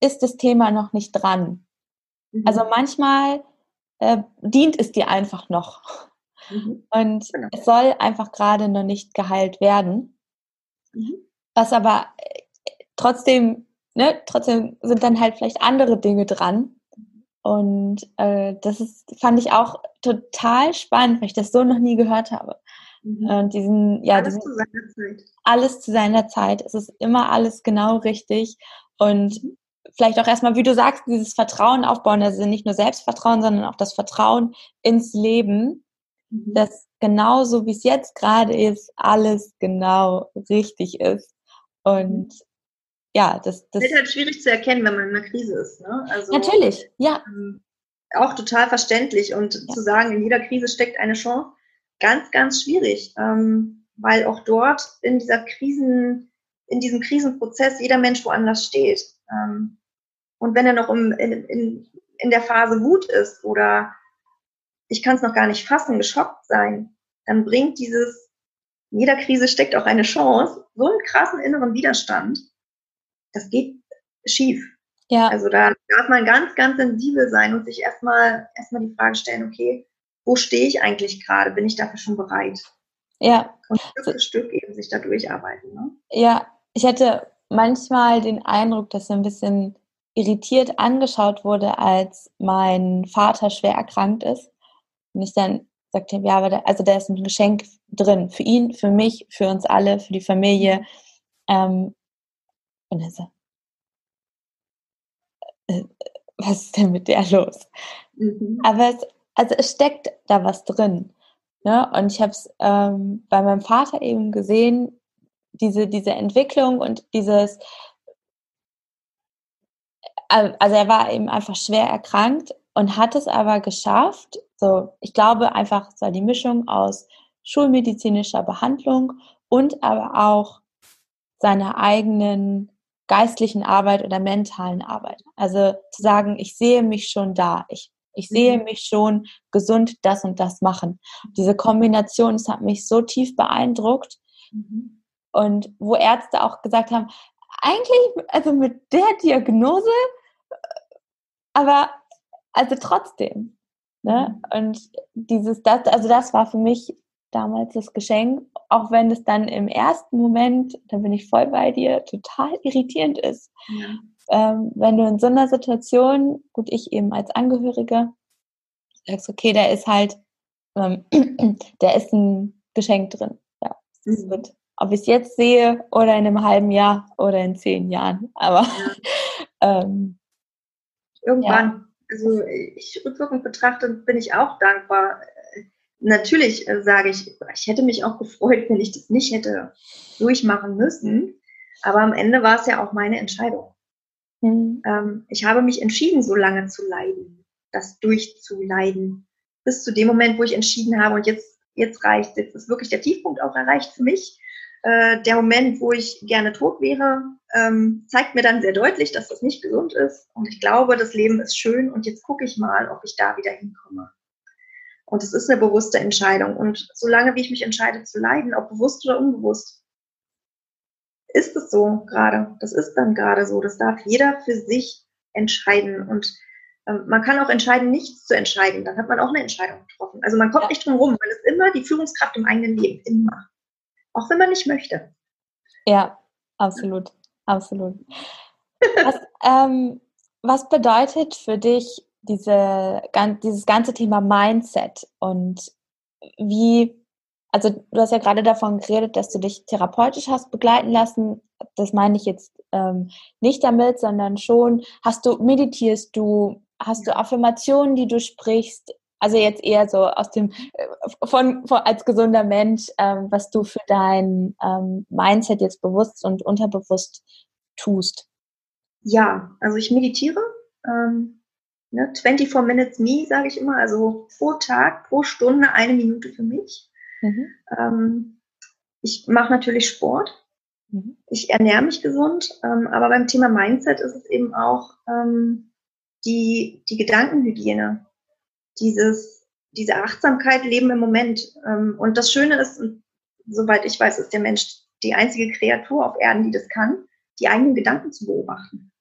ist das Thema noch nicht dran. Mhm. Also manchmal äh, dient es dir einfach noch. Mhm. Und genau. es soll einfach gerade noch nicht geheilt werden. Mhm. Was aber äh, trotzdem, ne, trotzdem sind dann halt vielleicht andere Dinge dran. Und äh, das ist, fand ich auch total spannend, weil ich das so noch nie gehört habe. Mhm. Und diesen, ja, alles diesen, zu seiner Zeit. Alles zu seiner Zeit. Es ist immer alles genau richtig. Und mhm. vielleicht auch erstmal, wie du sagst, dieses Vertrauen aufbauen, also nicht nur Selbstvertrauen, sondern auch das Vertrauen ins Leben, mhm. dass genauso wie es jetzt gerade ist, alles genau richtig ist. Und mhm ja, das, das ist halt schwierig zu erkennen, wenn man in einer Krise ist. Ne? Also, Natürlich, ja. Ähm, auch total verständlich und ja. zu sagen, in jeder Krise steckt eine Chance, ganz, ganz schwierig, ähm, weil auch dort in dieser Krisen, in diesem Krisenprozess jeder Mensch woanders steht. Ähm, und wenn er noch im, in, in, in der Phase Wut ist oder ich kann es noch gar nicht fassen, geschockt sein, dann bringt dieses, in jeder Krise steckt auch eine Chance, so einen krassen inneren Widerstand, das geht schief. Ja. Also da darf man ganz, ganz sensibel sein und sich erstmal erstmal die Frage stellen, okay, wo stehe ich eigentlich gerade? Bin ich dafür schon bereit? Ja. Und Stück für Stück eben sich da durcharbeiten. Ne? Ja, ich hatte manchmal den Eindruck, dass so ein bisschen irritiert angeschaut wurde, als mein Vater schwer erkrankt ist. Und ich dann sagte, ja, aber da, also da ist ein Geschenk drin. Für ihn, für mich, für uns alle, für die Familie. Ähm, und er so, äh, was ist denn mit der los? Mhm. Aber es, also es steckt da was drin. Ne? Und ich habe es ähm, bei meinem Vater eben gesehen, diese, diese Entwicklung und dieses, äh, also er war eben einfach schwer erkrankt und hat es aber geschafft, so, ich glaube einfach, es war die Mischung aus schulmedizinischer Behandlung und aber auch seiner eigenen geistlichen Arbeit oder mentalen Arbeit. Also zu sagen, ich sehe mich schon da, ich, ich sehe mhm. mich schon gesund das und das machen. Diese Kombination, das hat mich so tief beeindruckt. Mhm. Und wo Ärzte auch gesagt haben, eigentlich, also mit der Diagnose, aber also trotzdem. Ne? Mhm. Und dieses, das, also das war für mich damals das Geschenk, auch wenn es dann im ersten Moment, da bin ich voll bei dir, total irritierend ist. Ja. Ähm, wenn du in so einer Situation, gut, ich eben als Angehörige, sagst, okay, da ist halt, ähm, da ist ein Geschenk drin. Ja, mhm. wird, ob ich es jetzt sehe oder in einem halben Jahr oder in zehn Jahren. Aber ja. ähm, irgendwann, ja. also ich rückwirkend betrachtet, bin ich auch dankbar natürlich äh, sage ich, ich hätte mich auch gefreut, wenn ich das nicht hätte durchmachen müssen. Aber am Ende war es ja auch meine Entscheidung. Mhm. Ähm, ich habe mich entschieden, so lange zu leiden, das durchzuleiden, bis zu dem Moment, wo ich entschieden habe, und jetzt, jetzt reicht, jetzt ist wirklich der Tiefpunkt auch erreicht für mich. Äh, der Moment, wo ich gerne tot wäre, ähm, zeigt mir dann sehr deutlich, dass das nicht gesund ist. Und ich glaube, das Leben ist schön und jetzt gucke ich mal, ob ich da wieder hinkomme. Und es ist eine bewusste Entscheidung. Und solange wie ich mich entscheide zu leiden, ob bewusst oder unbewusst, ist es so gerade. Das ist dann gerade so. Das darf jeder für sich entscheiden. Und ähm, man kann auch entscheiden, nichts zu entscheiden. Dann hat man auch eine Entscheidung getroffen. Also man kommt nicht drum rum. Man ist immer die Führungskraft im eigenen Leben. Immer. Auch wenn man nicht möchte. Ja, absolut. Absolut. Was, ähm, was bedeutet für dich diese, dieses ganze Thema Mindset und wie, also du hast ja gerade davon geredet, dass du dich therapeutisch hast begleiten lassen. Das meine ich jetzt ähm, nicht damit, sondern schon, hast du, meditierst du, hast du Affirmationen, die du sprichst? Also jetzt eher so aus dem, äh, von, von als gesunder Mensch, ähm, was du für dein ähm, Mindset jetzt bewusst und unterbewusst tust. Ja, also ich meditiere. Ähm, Ne? 24 Minutes Me, sage ich immer, also pro Tag, pro Stunde eine Minute für mich. Mhm. Ähm, ich mache natürlich Sport. Mhm. Ich ernähre mich gesund, ähm, aber beim Thema Mindset ist es eben auch ähm, die, die Gedankenhygiene, dieses, diese Achtsamkeit leben im Moment. Ähm, und das Schöne ist, soweit ich weiß, ist der Mensch die einzige Kreatur auf Erden, die das kann, die eigenen Gedanken zu beobachten.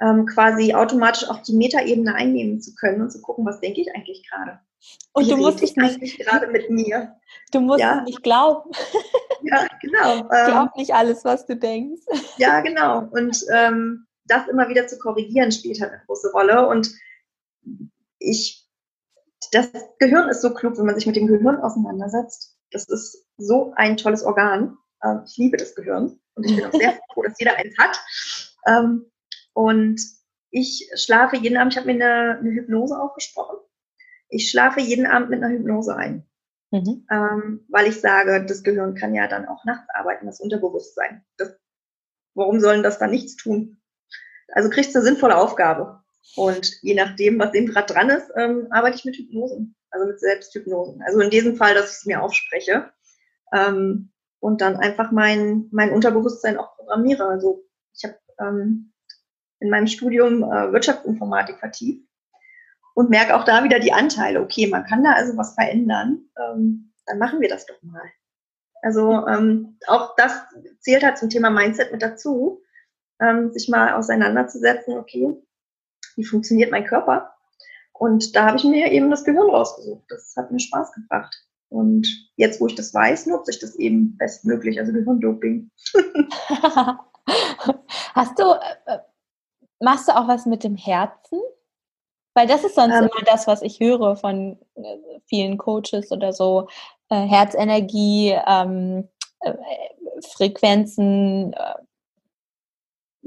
Ähm, quasi automatisch auch die Metaebene einnehmen zu können und zu gucken, was denke ich eigentlich gerade. Und Wie du musst dich nicht gerade mit mir. Du musst ja? nicht glauben. Ja, genau. Ähm, Glaub nicht alles, was du denkst. Ja, genau. Und ähm, das immer wieder zu korrigieren, spielt halt eine große Rolle. Und ich, das Gehirn ist so klug, wenn man sich mit dem Gehirn auseinandersetzt. Das ist so ein tolles Organ. Ähm, ich liebe das Gehirn und ich bin auch sehr froh, dass jeder eins hat. Ähm, und ich schlafe jeden Abend, ich habe mir eine, eine, Hypnose aufgesprochen. Ich schlafe jeden Abend mit einer Hypnose ein. Mhm. Ähm, weil ich sage, das Gehirn kann ja dann auch nachts arbeiten, das Unterbewusstsein. Das, warum sollen das dann nichts tun? Also kriegst du eine sinnvolle Aufgabe. Und je nachdem, was eben gerade dran ist, ähm, arbeite ich mit Hypnosen, also mit Selbsthypnosen. Also in diesem Fall, dass ich es mir aufspreche ähm, und dann einfach mein, mein Unterbewusstsein auch programmiere. Also ich habe ähm, in meinem Studium äh, Wirtschaftsinformatik vertieft und merke auch da wieder die Anteile. Okay, man kann da also was verändern, ähm, dann machen wir das doch mal. Also ähm, auch das zählt halt zum Thema Mindset mit dazu, ähm, sich mal auseinanderzusetzen, okay, wie funktioniert mein Körper? Und da habe ich mir eben das Gehirn rausgesucht. Das hat mir Spaß gebracht. Und jetzt, wo ich das weiß, nutze ich das eben bestmöglich, also Gehirndoping. Hast du, äh, machst du auch was mit dem Herzen? Weil das ist sonst ähm, immer das, was ich höre von äh, vielen Coaches oder so. Äh, Herzenergie, ähm, äh, Frequenzen, äh,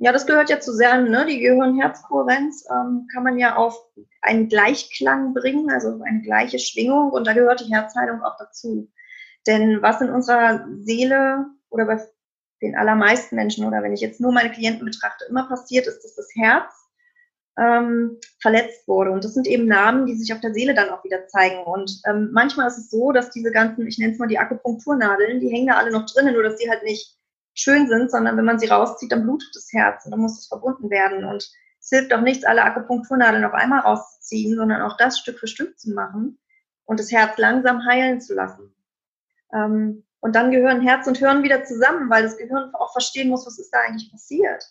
ja, das gehört ja zu sehr, ne? die Gehirn-Herz-Kohärenz ähm, kann man ja auf einen Gleichklang bringen, also eine gleiche Schwingung und da gehört die Herzheilung auch dazu. Denn was in unserer Seele oder bei den allermeisten Menschen oder wenn ich jetzt nur meine Klienten betrachte, immer passiert ist, dass das Herz ähm, verletzt wurde. Und das sind eben Namen, die sich auf der Seele dann auch wieder zeigen. Und ähm, manchmal ist es so, dass diese ganzen, ich nenne es mal die Akupunkturnadeln, die hängen da alle noch drinnen, nur dass die halt nicht schön sind, sondern wenn man sie rauszieht, dann blutet das Herz und dann muss es verbunden werden. Und es hilft auch nichts, alle Akupunkturnadeln auf einmal rauszuziehen, sondern auch das Stück für Stück zu machen und das Herz langsam heilen zu lassen. Ähm, und dann gehören Herz und Hirn wieder zusammen, weil das Gehirn auch verstehen muss, was ist da eigentlich passiert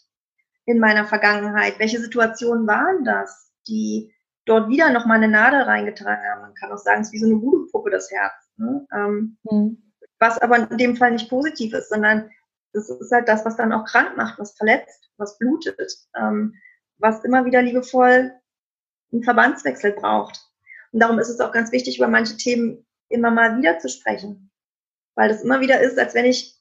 in meiner Vergangenheit. Welche Situationen waren das, die dort wieder nochmal eine Nadel reingetragen haben? Man kann auch sagen, es ist wie so eine Voodoo-Puppe, das Herz. Ne? Ähm, mhm. Was aber in dem Fall nicht positiv ist, sondern das ist halt das, was dann auch krank macht, was verletzt, was blutet, ähm, was immer wieder liebevoll einen Verbandswechsel braucht. Und darum ist es auch ganz wichtig, über manche Themen immer mal wieder zu sprechen. Weil das immer wieder ist, als wenn ich,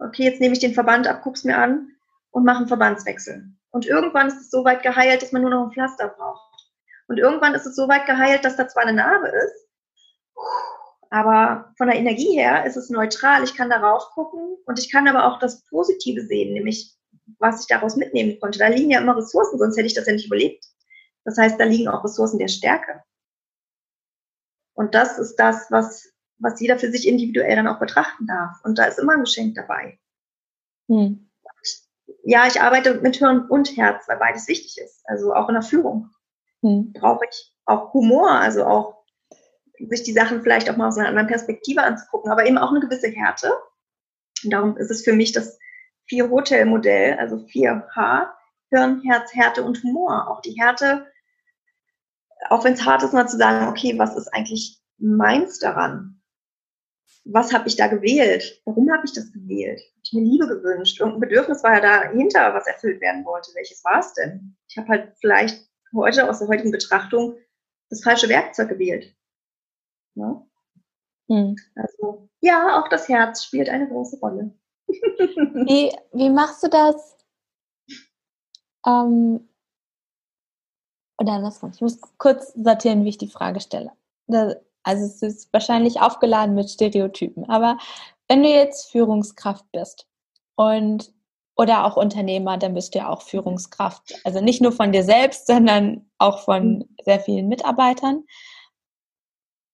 okay, jetzt nehme ich den Verband ab, guck's mir an und mache einen Verbandswechsel. Und irgendwann ist es so weit geheilt, dass man nur noch ein Pflaster braucht. Und irgendwann ist es so weit geheilt, dass da zwar eine Narbe ist, aber von der Energie her ist es neutral. Ich kann darauf gucken und ich kann aber auch das Positive sehen, nämlich was ich daraus mitnehmen konnte. Da liegen ja immer Ressourcen, sonst hätte ich das ja nicht überlebt. Das heißt, da liegen auch Ressourcen der Stärke. Und das ist das, was, was jeder für sich individuell dann auch betrachten darf. Und da ist immer ein Geschenk dabei. Hm. Ja, ich arbeite mit Hirn und Herz, weil beides wichtig ist. Also auch in der Führung hm. brauche ich auch Humor, also auch sich die Sachen vielleicht auch mal aus einer anderen Perspektive anzugucken, aber eben auch eine gewisse Härte. Und darum ist es für mich das Vier-Hotel-Modell, also 4H, Hirn, Herz, Härte und Humor. Auch die Härte, auch wenn es hart ist, mal zu sagen, okay, was ist eigentlich meins daran? Was habe ich da gewählt? Warum habe ich das gewählt? Habe ich mir Liebe gewünscht? Irgendein Bedürfnis war ja dahinter, was erfüllt werden wollte. Welches war es denn? Ich habe halt vielleicht heute aus der heutigen Betrachtung das falsche Werkzeug gewählt. Ne? Hm. Also ja, auch das Herz spielt eine große Rolle. wie, wie machst du das? Ähm, oder andersrum, ich muss kurz sortieren, wie ich die Frage stelle. Also es ist wahrscheinlich aufgeladen mit Stereotypen, aber wenn du jetzt Führungskraft bist und oder auch Unternehmer, dann bist du ja auch Führungskraft. Also nicht nur von dir selbst, sondern auch von hm. sehr vielen Mitarbeitern.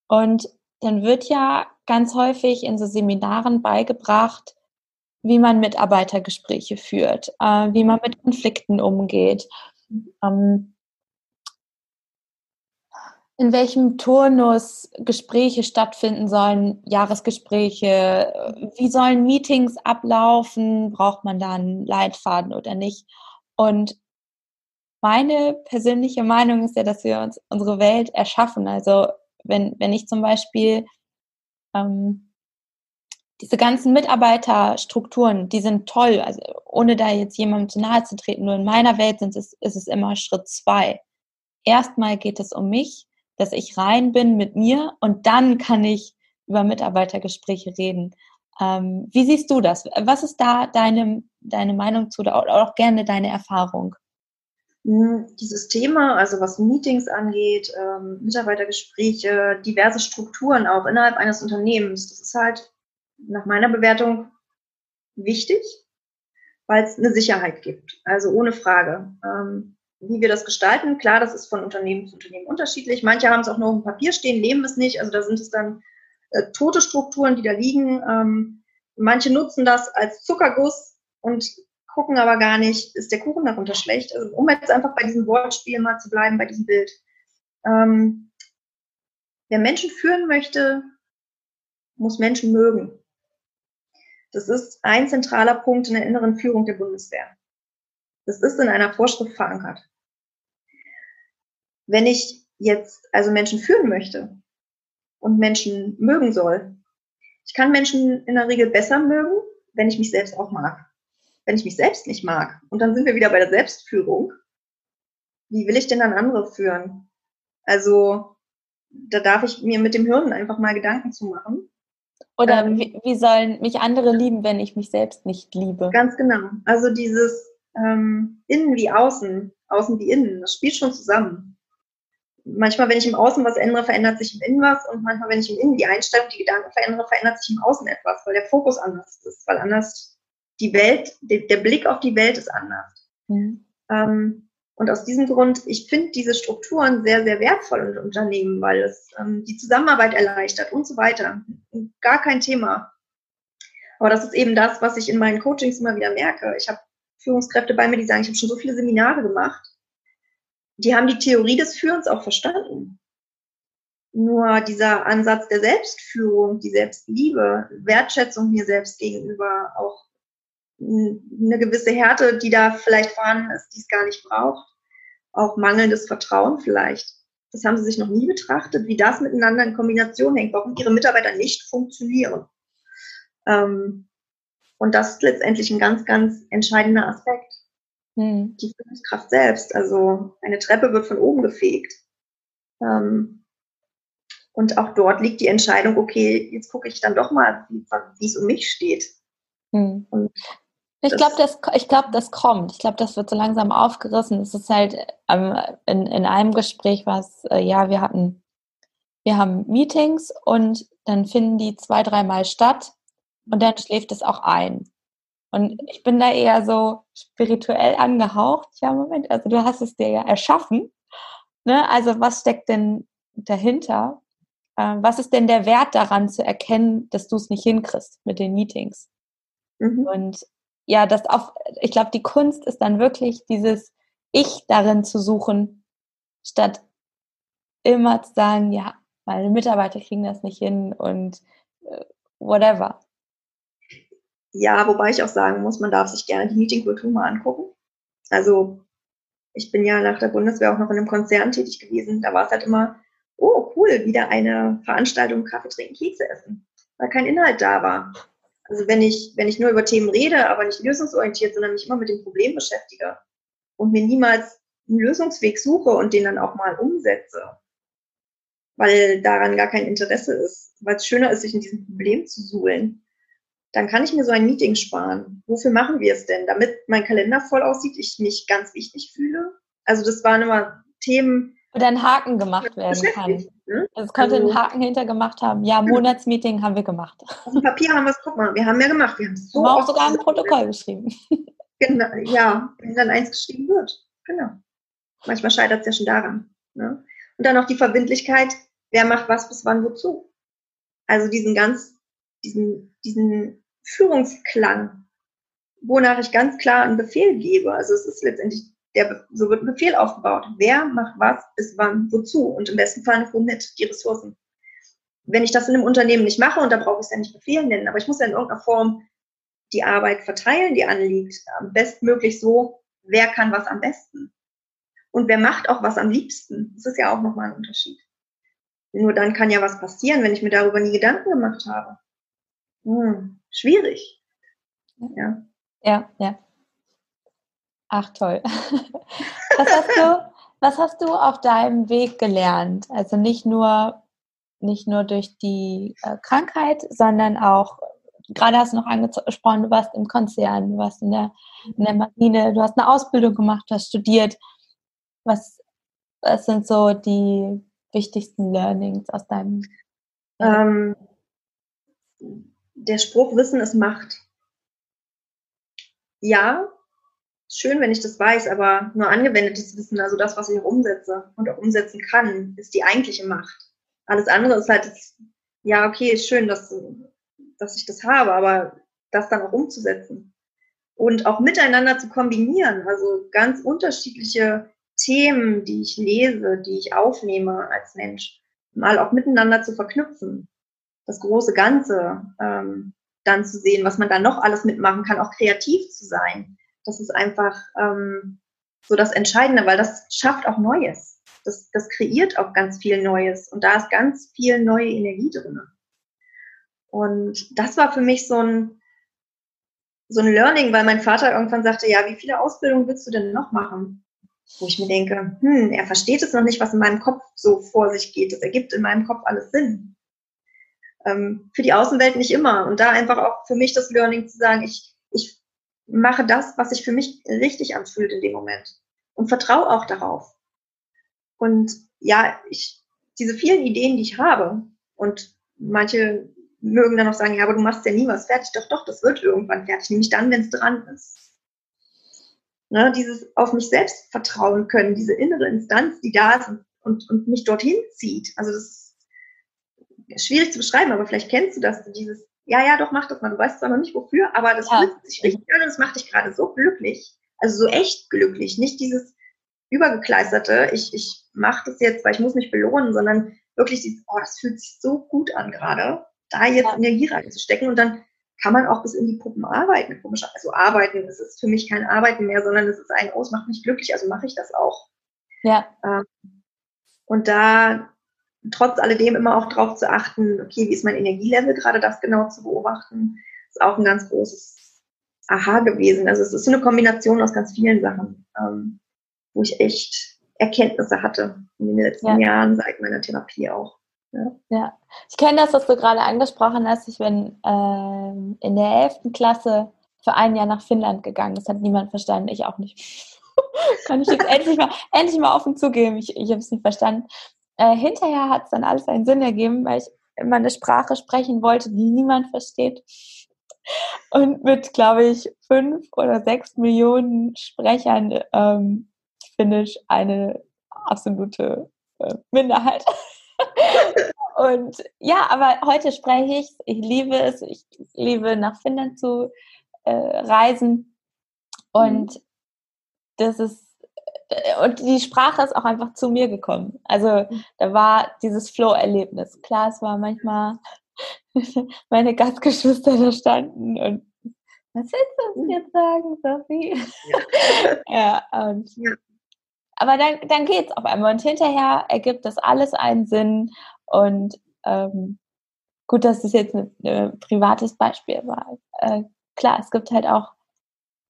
Und dann wird ja ganz häufig in so Seminaren beigebracht, wie man Mitarbeitergespräche führt, äh, wie man mit Konflikten umgeht. In welchem Turnus Gespräche stattfinden sollen, Jahresgespräche, wie sollen Meetings ablaufen, braucht man da einen Leitfaden oder nicht. Und meine persönliche Meinung ist ja, dass wir uns unsere Welt erschaffen. Also wenn, wenn ich zum Beispiel ähm, diese ganzen Mitarbeiterstrukturen, die sind toll, also ohne da jetzt jemandem zu nahe zu treten, nur in meiner Welt sind es, ist es immer Schritt zwei. Erstmal geht es um mich, dass ich rein bin mit mir und dann kann ich über Mitarbeitergespräche reden. Ähm, wie siehst du das? Was ist da deine, deine Meinung zu oder auch gerne deine Erfahrung? Hm, dieses Thema, also was Meetings angeht, ähm, Mitarbeitergespräche, diverse Strukturen auch innerhalb eines Unternehmens, das ist halt nach meiner Bewertung wichtig, weil es eine Sicherheit gibt. Also ohne Frage. Ähm, wie wir das gestalten, klar, das ist von Unternehmen zu Unternehmen unterschiedlich. Manche haben es auch nur auf dem Papier stehen, leben es nicht. Also da sind es dann äh, tote Strukturen, die da liegen. Ähm, manche nutzen das als Zuckerguss und gucken aber gar nicht, ist der Kuchen darunter schlecht. Also, um jetzt einfach bei diesem Wortspiel mal zu bleiben, bei diesem Bild. Ähm, wer Menschen führen möchte, muss Menschen mögen. Das ist ein zentraler Punkt in der inneren Führung der Bundeswehr. Das ist in einer Vorschrift verankert. Wenn ich jetzt also Menschen führen möchte und Menschen mögen soll, ich kann Menschen in der Regel besser mögen, wenn ich mich selbst auch mag. Wenn ich mich selbst nicht mag, und dann sind wir wieder bei der Selbstführung, wie will ich denn dann andere führen? Also da darf ich mir mit dem Hirn einfach mal Gedanken zu machen oder ähm, wie, wie, sollen mich andere lieben, wenn ich mich selbst nicht liebe? Ganz genau. Also dieses ähm, Innen wie Außen, Außen wie Innen, das spielt schon zusammen. Manchmal, wenn ich im Außen was ändere, verändert sich im Innen was und manchmal, wenn ich im Innen die Einstellung, die Gedanken verändere, verändert sich im Außen etwas, weil der Fokus anders ist, weil anders die Welt, der, Blick auf die Welt ist anders. Mhm. Ähm, und aus diesem Grund, ich finde diese Strukturen sehr, sehr wertvoll in Unternehmen, weil es ähm, die Zusammenarbeit erleichtert und so weiter. Gar kein Thema. Aber das ist eben das, was ich in meinen Coachings immer wieder merke. Ich habe Führungskräfte bei mir, die sagen, ich habe schon so viele Seminare gemacht. Die haben die Theorie des Führens auch verstanden. Nur dieser Ansatz der Selbstführung, die Selbstliebe, Wertschätzung mir selbst gegenüber, auch eine gewisse Härte, die da vielleicht vorhanden ist, die es gar nicht braucht. Auch mangelndes Vertrauen vielleicht. Das haben sie sich noch nie betrachtet, wie das miteinander in Kombination hängt, warum ihre Mitarbeiter nicht funktionieren. Ähm, und das ist letztendlich ein ganz, ganz entscheidender Aspekt. Hm. Die Führungskraft selbst. Also eine Treppe wird von oben gefegt. Ähm, und auch dort liegt die Entscheidung, okay, jetzt gucke ich dann doch mal, wie es um mich steht. Hm. Und ich glaube, das, ich glaub, das kommt. Ich glaube, das wird so langsam aufgerissen. Es ist halt ähm, in, in einem Gespräch was, äh, ja, wir hatten, wir haben Meetings und dann finden die zwei, dreimal statt und dann schläft es auch ein. Und ich bin da eher so spirituell angehaucht. Ja, Moment, also du hast es dir ja erschaffen. Ne? Also was steckt denn dahinter? Äh, was ist denn der Wert daran zu erkennen, dass du es nicht hinkriegst mit den Meetings? Mhm. Und ja, das auf, ich glaube, die Kunst ist dann wirklich dieses Ich darin zu suchen, statt immer zu sagen, ja, meine Mitarbeiter kriegen das nicht hin und äh, whatever. Ja, wobei ich auch sagen muss, man darf sich gerne die Meetingkultur mal angucken. Also ich bin ja nach der Bundeswehr auch noch in einem Konzern tätig gewesen. Da war es halt immer, oh cool, wieder eine Veranstaltung, Kaffee trinken, Kekse essen, weil kein Inhalt da war. Also wenn ich, wenn ich nur über Themen rede, aber nicht lösungsorientiert, sondern mich immer mit dem Problem beschäftige und mir niemals einen Lösungsweg suche und den dann auch mal umsetze, weil daran gar kein Interesse ist, weil es schöner ist, sich in diesem Problem zu suhlen, dann kann ich mir so ein Meeting sparen. Wofür machen wir es denn? Damit mein Kalender voll aussieht, ich mich ganz wichtig fühle. Also das waren immer Themen. Oder ein Haken gemacht werden kann. Ne? Also es könnte also, einen Haken hintergemacht haben. Ja, genau. Monatsmeeting haben wir gemacht. Auf dem Papier haben wir es, guck mal, wir haben ja gemacht. Wir haben so haben auch sogar ein Protokoll geschrieben. Genau, ja, wenn dann eins geschrieben wird. Genau. Manchmal scheitert es ja schon daran. Ne? Und dann noch die Verbindlichkeit, wer macht was bis wann wozu. Also diesen ganz, diesen, diesen Führungsklang, wonach ich ganz klar einen Befehl gebe. Also es ist letztendlich Der, so wird ein Befehl aufgebaut. Wer macht was, bis wann, wozu und im besten Fall womit, die Ressourcen. Wenn ich das in einem Unternehmen nicht mache, und da brauche ich es ja nicht Befehl nennen, aber ich muss ja in irgendeiner Form die Arbeit verteilen, die anliegt, am bestmöglich so, wer kann was am besten. Und wer macht auch was am liebsten. Das ist ja auch nochmal ein Unterschied. Nur dann kann ja was passieren, wenn ich mir darüber nie Gedanken gemacht habe. Hm, schwierig. Ja. Ja, ja. Ach toll. Was hast du, was hast du auf deinem Weg gelernt? Also nicht nur, nicht nur durch die äh, Krankheit, sondern auch, gerade hast du noch angesprochen, du warst im Konzern, du warst in der, in der Marine, du hast eine Ausbildung gemacht, du hast studiert. Was, was sind so die wichtigsten Learnings aus deinem ähm, Der Spruch Wissen ist Macht. Ja, schön, wenn ich das weiß, aber nur angewendetes Wissen, also das, was ich auch umsetze und auch umsetzen kann, ist die eigentliche Macht. Alles andere ist halt, das, ja, okay, ist schön, dass, dass ich das habe, aber das dann auch umzusetzen und auch miteinander zu kombinieren, also ganz unterschiedliche Themen, die ich lese, die ich aufnehme als Mensch, mal auch miteinander zu verknüpfen, das große Ganze ähm, dann zu sehen, was man da noch alles mitmachen kann, auch kreativ zu sein das ist einfach ähm, so das Entscheidende, weil das schafft auch Neues. Das, das kreiert auch ganz viel Neues und da ist ganz viel neue Energie drin. Und das war für mich so ein, so ein Learning, weil mein Vater irgendwann sagte, ja, wie viele Ausbildungen willst du denn noch machen? Wo ich mir denke, hm, er versteht es noch nicht, was in meinem Kopf so vor sich geht. Das ergibt in meinem Kopf alles Sinn. Ähm, für die Außenwelt nicht immer. Und da einfach auch für mich das Learning zu sagen, ich, ich mache das, was sich für mich richtig anfühlt in dem Moment und vertraue auch darauf. Und ja, ich, diese vielen Ideen, die ich habe und manche mögen dann auch sagen, ja, aber du machst ja nie was fertig. Doch, doch, das wird irgendwann fertig, nämlich dann, wenn es dran ist. Ne, dieses auf mich selbst vertrauen können, diese innere Instanz, die da ist und, und mich dorthin zieht. Also das schwierig zu beschreiben, aber vielleicht kennst du das, dieses ja, ja, doch, mach das mal. Du weißt zwar noch nicht wofür, aber das ja. fühlt sich richtig an und das macht dich gerade so glücklich. Also so echt glücklich. Nicht dieses übergekleisterte, ich, ich mache das jetzt, weil ich muss mich belohnen, sondern wirklich dieses, oh, das fühlt sich so gut an gerade, da jetzt ja. Energie reinzustecken und dann kann man auch bis in die Puppen arbeiten. Komisch, also arbeiten, das ist für mich kein Arbeiten mehr, sondern es ist ein, oh, es macht mich glücklich, also mache ich das auch. Ja. Ähm, und da trotz alledem immer auch darauf zu achten, okay, wie ist mein Energielevel, gerade das genau zu beobachten, ist auch ein ganz großes Aha gewesen. Also es ist eine Kombination aus ganz vielen Sachen, ähm, wo ich echt Erkenntnisse hatte in den letzten ja. Jahren seit meiner Therapie auch. Ja, ja. ich kenne das, was du gerade angesprochen hast. Ich bin ähm, in der 11. Klasse für ein Jahr nach Finnland gegangen. Das hat niemand verstanden, ich auch nicht. Kann ich jetzt endlich mal, endlich mal offen zugeben. Ich, ich habe es nicht verstanden. Äh, hinterher hat es dann alles einen Sinn ergeben, weil ich immer eine Sprache sprechen wollte, die niemand versteht. Und mit, glaube ich, fünf oder sechs Millionen Sprechern ähm, Finnisch eine absolute äh, Minderheit. Und ja, aber heute spreche ich. Ich liebe es. Ich liebe nach Finnland zu äh, reisen. Und mhm. das ist und die Sprache ist auch einfach zu mir gekommen. Also da war dieses Flow-Erlebnis. Klar, es war manchmal meine Gastgeschwister da standen und was willst du uns jetzt sagen, Sophie? Ja, ja und ja. aber dann, dann geht es auf einmal und hinterher ergibt das alles einen Sinn und ähm, gut, dass es jetzt ein, ein privates Beispiel war. Äh, klar, es gibt halt auch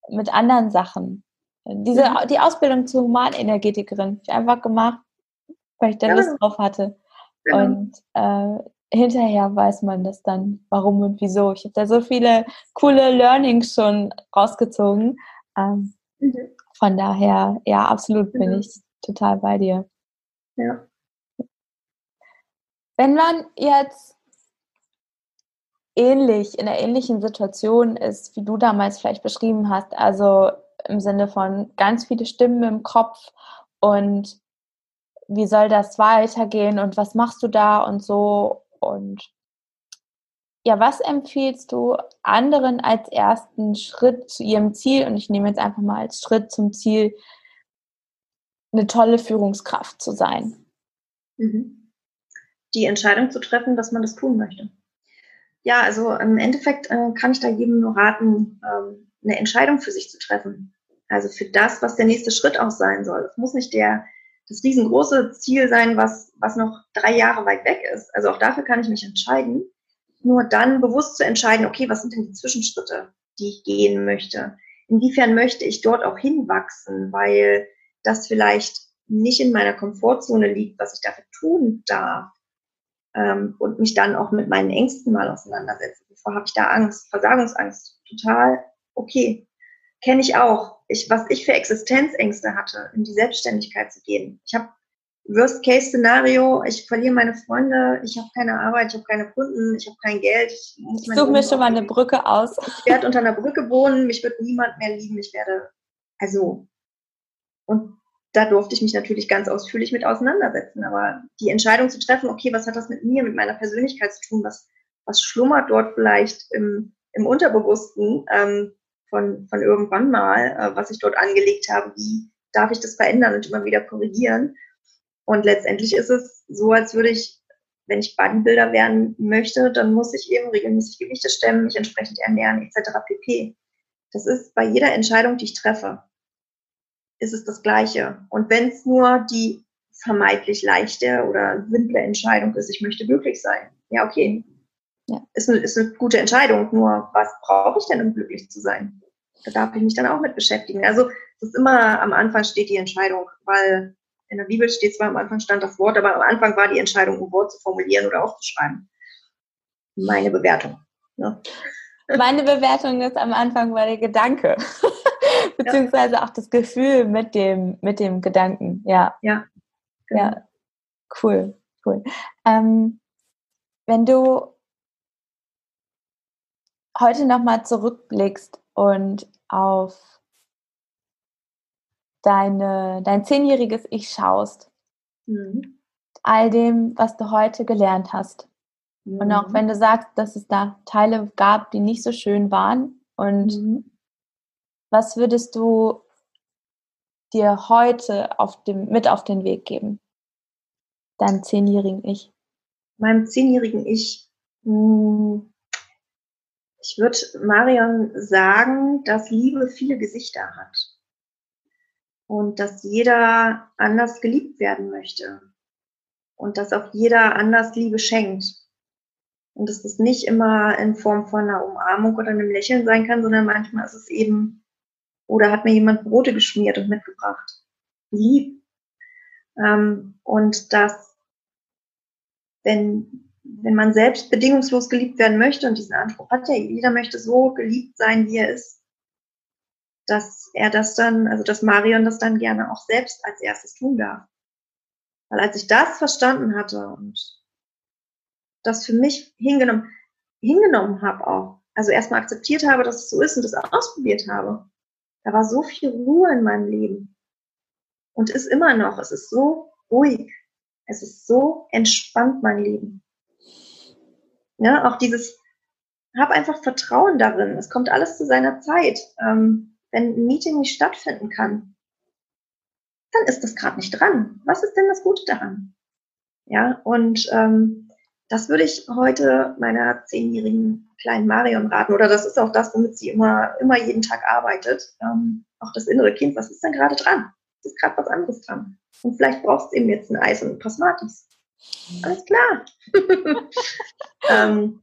mit anderen Sachen diese, mhm. die Ausbildung zur Humanenergetikerin habe ich einfach gemacht, weil ich da Lust ja. drauf hatte. Genau. Und äh, hinterher weiß man das dann, warum und wieso. Ich habe da so viele coole Learnings schon rausgezogen. Ähm, mhm. Von daher, ja, absolut mhm. bin ich total bei dir. Ja. Wenn man jetzt ähnlich, in einer ähnlichen Situation ist, wie du damals vielleicht beschrieben hast, also im Sinne von ganz viele Stimmen im Kopf und wie soll das weitergehen und was machst du da und so und ja, was empfiehlst du anderen als ersten Schritt zu ihrem Ziel und ich nehme jetzt einfach mal als Schritt zum Ziel eine tolle Führungskraft zu sein? Mhm. Die Entscheidung zu treffen, dass man das tun möchte. Ja, also im Endeffekt äh, kann ich da jedem nur raten, ähm, eine Entscheidung für sich zu treffen. Also für das, was der nächste Schritt auch sein soll. Es muss nicht der, das riesengroße Ziel sein, was, was noch drei Jahre weit weg ist. Also auch dafür kann ich mich entscheiden. Nur dann bewusst zu entscheiden, okay, was sind denn die Zwischenschritte, die ich gehen möchte? Inwiefern möchte ich dort auch hinwachsen, weil das vielleicht nicht in meiner Komfortzone liegt, was ich dafür tun darf ähm, und mich dann auch mit meinen Ängsten mal auseinandersetzen. Bevor habe ich da Angst, Versagungsangst, total okay, kenne ich auch. Ich, was ich für Existenzängste hatte, in die Selbstständigkeit zu gehen. Ich habe Worst-Case-Szenario, ich verliere meine Freunde, ich habe keine Arbeit, ich habe keine Kunden, ich habe kein Geld. Ich muss Such mir schon mal eine Brücke aus. Ich werde unter einer Brücke wohnen, mich wird niemand mehr lieben, ich werde, also, und da durfte ich mich natürlich ganz ausführlich mit auseinandersetzen. Aber die Entscheidung zu treffen, okay, was hat das mit mir, mit meiner Persönlichkeit zu tun, was, was schlummert dort vielleicht im, im Unterbewussten ähm, von, von irgendwann mal, äh, was ich dort angelegt habe, wie darf ich das verändern und immer wieder korrigieren. Und letztendlich ist es so, als würde ich, wenn ich Bodybuilder werden möchte, dann muss ich eben regelmäßig Gewichte stemmen, mich entsprechend ernähren, etc. pp. Das ist bei jeder Entscheidung, die ich treffe ist es das Gleiche. Und wenn es nur die vermeintlich leichte oder simple Entscheidung ist, ich möchte glücklich sein, ja, okay. Ja. Ist, eine, ist eine gute Entscheidung, nur was brauche ich denn, um glücklich zu sein? Da darf ich mich dann auch mit beschäftigen. Also es ist immer am Anfang steht die Entscheidung, weil in der Bibel steht zwar am Anfang stand das Wort, aber am Anfang war die Entscheidung, ein Wort zu formulieren oder aufzuschreiben. Meine Bewertung. Ne? Meine Bewertung ist am Anfang war der Gedanke. Beziehungsweise ja. auch das Gefühl mit dem, mit dem Gedanken. Ja. Ja. Genau. Ja. Cool, cool. Ähm, wenn du heute nochmal zurückblickst und auf deine, dein zehnjähriges Ich schaust, mhm. all dem, was du heute gelernt hast. Mhm. Und auch mhm. wenn du sagst, dass es da Teile gab, die nicht so schön waren und mhm. Was würdest du dir heute auf dem, mit auf den Weg geben? Deinem zehnjährigen Ich. Meinem zehnjährigen Ich. Hm, ich würde Marion sagen, dass Liebe viele Gesichter hat. Und dass jeder anders geliebt werden möchte. Und dass auch jeder anders Liebe schenkt. Und dass das nicht immer in Form von einer Umarmung oder einem Lächeln sein kann, sondern manchmal ist es eben oder hat mir jemand Brote geschmiert und mitgebracht. Lieb. Ähm, und dass, wenn, wenn man selbst bedingungslos geliebt werden möchte, und diesen Anspruch hat ja, jeder möchte so geliebt sein, wie er ist, dass er das dann, also dass Marion das dann gerne auch selbst als erstes tun darf. Weil als ich das verstanden hatte und das für mich hingenommen, hingenommen habe auch, also erstmal akzeptiert habe, dass es so ist und das ausprobiert habe, da war so viel Ruhe in meinem Leben. Und ist immer noch. Es ist so ruhig. Es ist so entspannt, mein Leben. Ja, auch dieses, hab einfach Vertrauen darin. Es kommt alles zu seiner Zeit. Ähm, wenn ein Meeting nicht stattfinden kann, dann ist das gerade nicht dran. Was ist denn das Gute daran? Ja, und ähm, das würde ich heute meiner zehnjährigen kleinen Marion raten. Oder das ist auch das, womit sie immer, immer jeden Tag arbeitet. Ähm, auch das innere Kind, was ist denn gerade dran? Ist gerade was anderes dran. Und vielleicht brauchst du eben jetzt ein Eis und ein paar. Alles klar. ähm,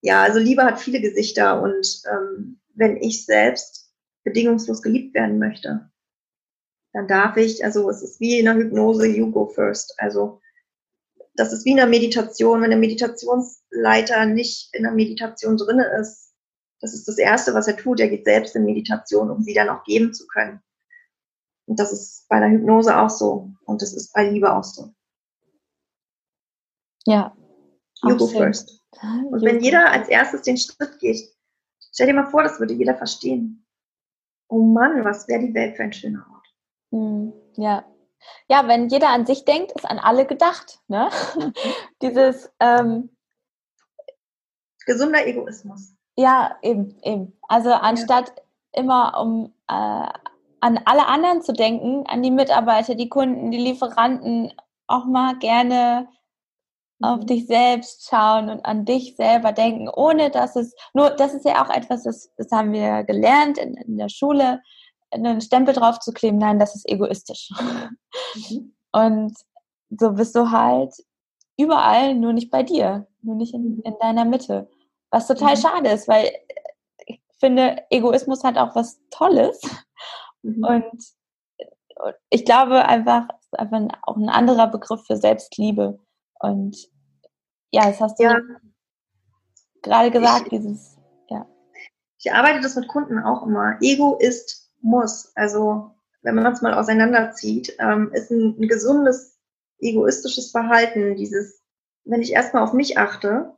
ja, also Liebe hat viele Gesichter und ähm, wenn ich selbst bedingungslos geliebt werden möchte, dann darf ich, also es ist wie in der Hypnose, you go first. Also das ist wie in der Meditation, wenn der Meditationsleiter nicht in der Meditation drinne ist. Das ist das Erste, was er tut. Er geht selbst in Meditation, um sie dann auch geben zu können. Und das ist bei der Hypnose auch so. Und das ist bei Liebe auch so. Ja. You go first. Und wenn jeder als erstes den Schritt geht, stell dir mal vor, das würde jeder verstehen. Oh Mann, was wäre die Welt für ein schöner Ort. Hm, ja, ja, wenn jeder an sich denkt, ist an alle gedacht. Ne? Dieses ähm, gesunder Egoismus. Ja, eben, eben. Also anstatt ja. immer um äh, an alle anderen zu denken, an die Mitarbeiter, die Kunden, die Lieferanten, auch mal gerne auf mhm. dich selbst schauen und an dich selber denken, ohne dass es, nur das ist ja auch etwas, das, das haben wir gelernt in, in der Schule, einen Stempel drauf zu kleben, nein, das ist egoistisch. Mhm. Und so bist du halt überall, nur nicht bei dir, nur nicht in, in deiner Mitte. Was total mhm. schade ist, weil ich finde, Egoismus hat auch was Tolles. Mhm. Und ich glaube einfach, es ist einfach auch ein anderer Begriff für Selbstliebe. Und ja, das hast du ja. gerade gesagt, ich, dieses, ja. Ich arbeite das mit Kunden auch immer. Ego ist muss. Also, wenn man es mal auseinanderzieht, ähm, ist ein, ein gesundes, egoistisches Verhalten, dieses, wenn ich erstmal auf mich achte,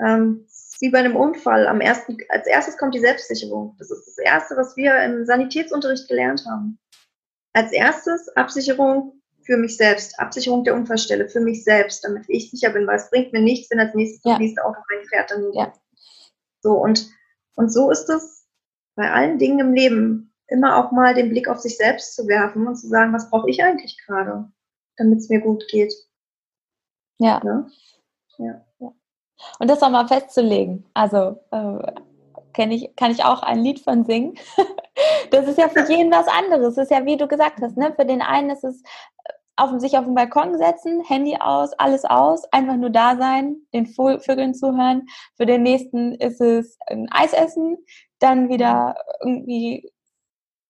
ähm, wie bei einem Unfall. Am ersten, als erstes kommt die Selbstsicherung. Das ist das Erste, was wir im Sanitätsunterricht gelernt haben. Als erstes Absicherung für mich selbst, Absicherung der Unfallstelle für mich selbst, damit ich sicher bin, weil es bringt mir nichts, wenn als nächstes ja. das nächste Auto reinfährt. Dann ja. So, und, und so ist es bei allen Dingen im Leben, immer auch mal den Blick auf sich selbst zu werfen und zu sagen, was brauche ich eigentlich gerade, damit es mir gut geht. Ja. ja. ja. Und das auch mal festzulegen. Also äh, ich, kann ich auch ein Lied von singen. das ist ja für jeden was anderes. Das ist ja, wie du gesagt hast, ne? Für den einen ist es auf, sich auf den Balkon setzen, Handy aus, alles aus, einfach nur da sein, den Vögeln zuhören. Für den nächsten ist es ein Eis essen, dann wieder irgendwie,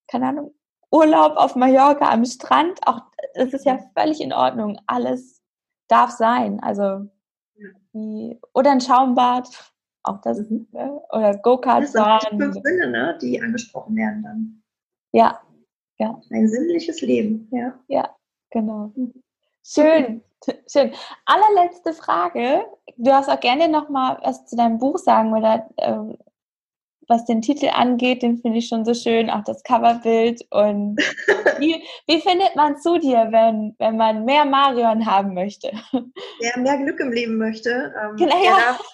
keine Ahnung, Urlaub auf Mallorca am Strand. Auch das ist ja völlig in Ordnung. Alles darf sein. Also wie, oder ein Schaumbad, auch das, mhm. ne? oder Go-Kart fahren. Das sind fünf Sinne, ne, die angesprochen werden dann. Ja, ja. Ein sinnliches Leben, ja. Ja, genau. Mhm. Schön, schön. Allerletzte Frage. Du hast auch gerne noch mal was zu deinem Buch sagen oder äh, was den Titel angeht, den finde ich schon so schön, auch das Coverbild. Und wie, wie findet man zu dir, wenn, wenn man mehr Marion haben möchte? Wer mehr Glück im Leben möchte, ähm, genau, der darf,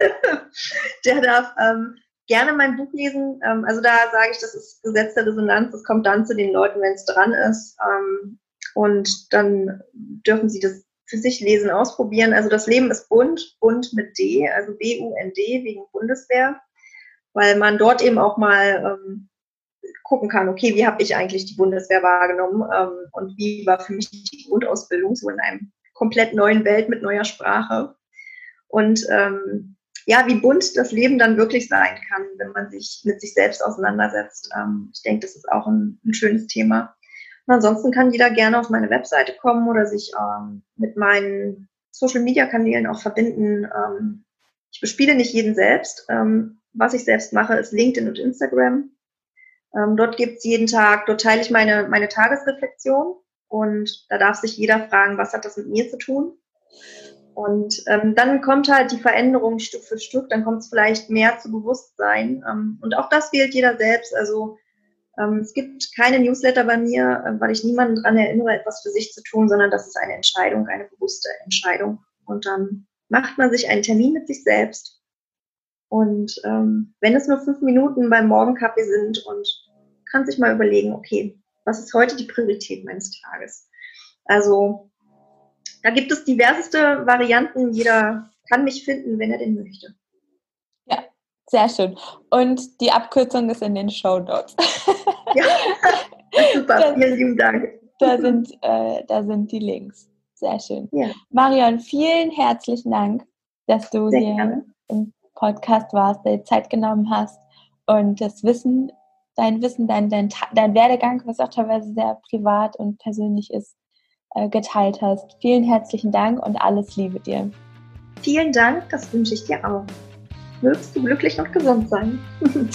der darf ähm, gerne mein Buch lesen. Ähm, also da sage ich, das ist Gesetz der Resonanz. Das kommt dann zu den Leuten, wenn es dran ist. Ähm, und dann dürfen sie das für sich lesen, ausprobieren. Also das Leben ist bunt, bunt mit D, also B-U-N-D wegen Bundeswehr weil man dort eben auch mal ähm, gucken kann, okay, wie habe ich eigentlich die Bundeswehr wahrgenommen ähm, und wie war für mich die Grundausbildung so in einem komplett neuen Welt mit neuer Sprache. Und ähm, ja, wie bunt das Leben dann wirklich sein kann, wenn man sich mit sich selbst auseinandersetzt. Ähm, ich denke, das ist auch ein, ein, schönes Thema. Und ansonsten kann jeder gerne auf meine Webseite kommen oder sich ähm, mit meinen Social-Media-Kanälen auch verbinden. Ähm, ich bespiele nicht jeden selbst. Ähm, was ich selbst mache, ist LinkedIn und Instagram. Ähm, dort gibt's jeden Tag, dort teile ich meine, meine Tagesreflexion und da darf sich jeder fragen, was hat das mit mir zu tun? Und ähm, dann kommt halt die Veränderung Stück für Stück, dann kommt es vielleicht mehr zu Bewusstsein. Ähm, und auch das wählt jeder selbst. Also ähm, es gibt keine Newsletter bei mir, äh, weil ich niemanden daran erinnere, etwas für sich zu tun, sondern das ist eine Entscheidung, eine bewusste Entscheidung. Und dann macht man sich einen Termin mit sich selbst und ähm, wenn es nur fünf Minuten beim Morgenkaffee sind und kann sich mal überlegen, okay, was ist heute die Priorität meines Tages? Also da gibt es diverseste Varianten. Jeder kann mich finden, wenn er denn möchte. Ja, sehr schön. Und die Abkürzung ist in den Show Notes. ja, super. Da, vielen lieben Dank. Da sind, äh, da sind die Links. Sehr schön. Ja. Marion, vielen herzlichen Dank, dass du Sehr hier gerne. im Podcast warst, dir Zeit genommen hast und das Wissen, dein Wissen, dein, dein, dein Werdegang, was auch teilweise sehr privat und persönlich ist, geteilt hast. Vielen herzlichen Dank und alles Liebe dir. Vielen Dank, das wünsche ich dir auch. Mögst du glücklich und gesund sein.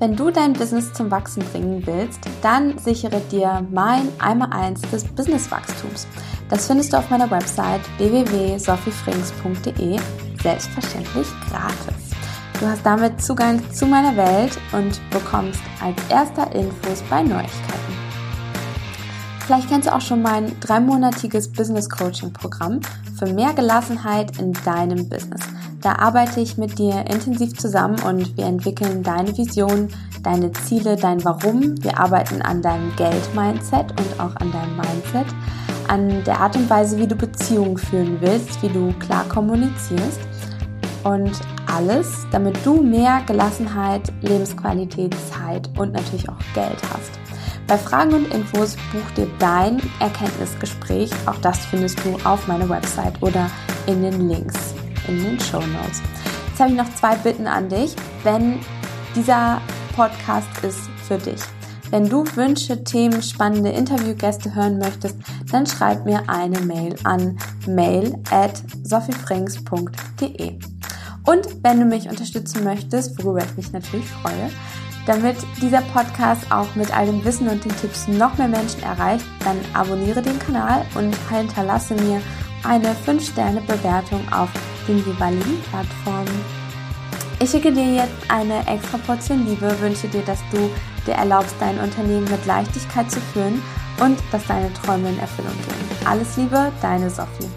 Wenn du dein Business zum Wachsen bringen willst, dann sichere dir mein einmal eins des Businesswachstums. Das findest du auf meiner Website www.sophiefrings.de selbstverständlich gratis. Du hast damit Zugang zu meiner Welt und bekommst als erster Infos bei Neuigkeiten. Vielleicht kennst du auch schon mein dreimonatiges Business Coaching Programm für mehr Gelassenheit in deinem Business. Da arbeite ich mit dir intensiv zusammen und wir entwickeln deine Vision, deine Ziele, dein Warum. Wir arbeiten an deinem Geld-Mindset und auch an deinem Mindset, an der Art und Weise, wie du Beziehungen führen willst, wie du klar kommunizierst und alles, damit du mehr Gelassenheit, Lebensqualität, Zeit und natürlich auch Geld hast. Bei Fragen und Infos buch dir dein Erkenntnisgespräch. Auch das findest du auf meiner Website oder in den Links in den Show Notes. Jetzt habe ich noch zwei Bitten an dich. Wenn dieser Podcast ist für dich. Wenn du Wünsche, Themen, spannende Interviewgäste hören möchtest, dann schreib mir eine Mail an mail at sophiefrings.de. Und wenn du mich unterstützen möchtest, worüber ich mich natürlich freue, damit dieser Podcast auch mit all dem Wissen und den Tipps noch mehr Menschen erreicht, dann abonniere den Kanal und hinterlasse mir eine 5-Sterne-Bewertung auf den jeweiligen Plattformen. Ich schicke dir jetzt eine extra Portion Liebe, wünsche dir, dass du dir erlaubst, dein Unternehmen mit Leichtigkeit zu führen und dass deine Träume in Erfüllung gehen. Alles Liebe, deine Sophie.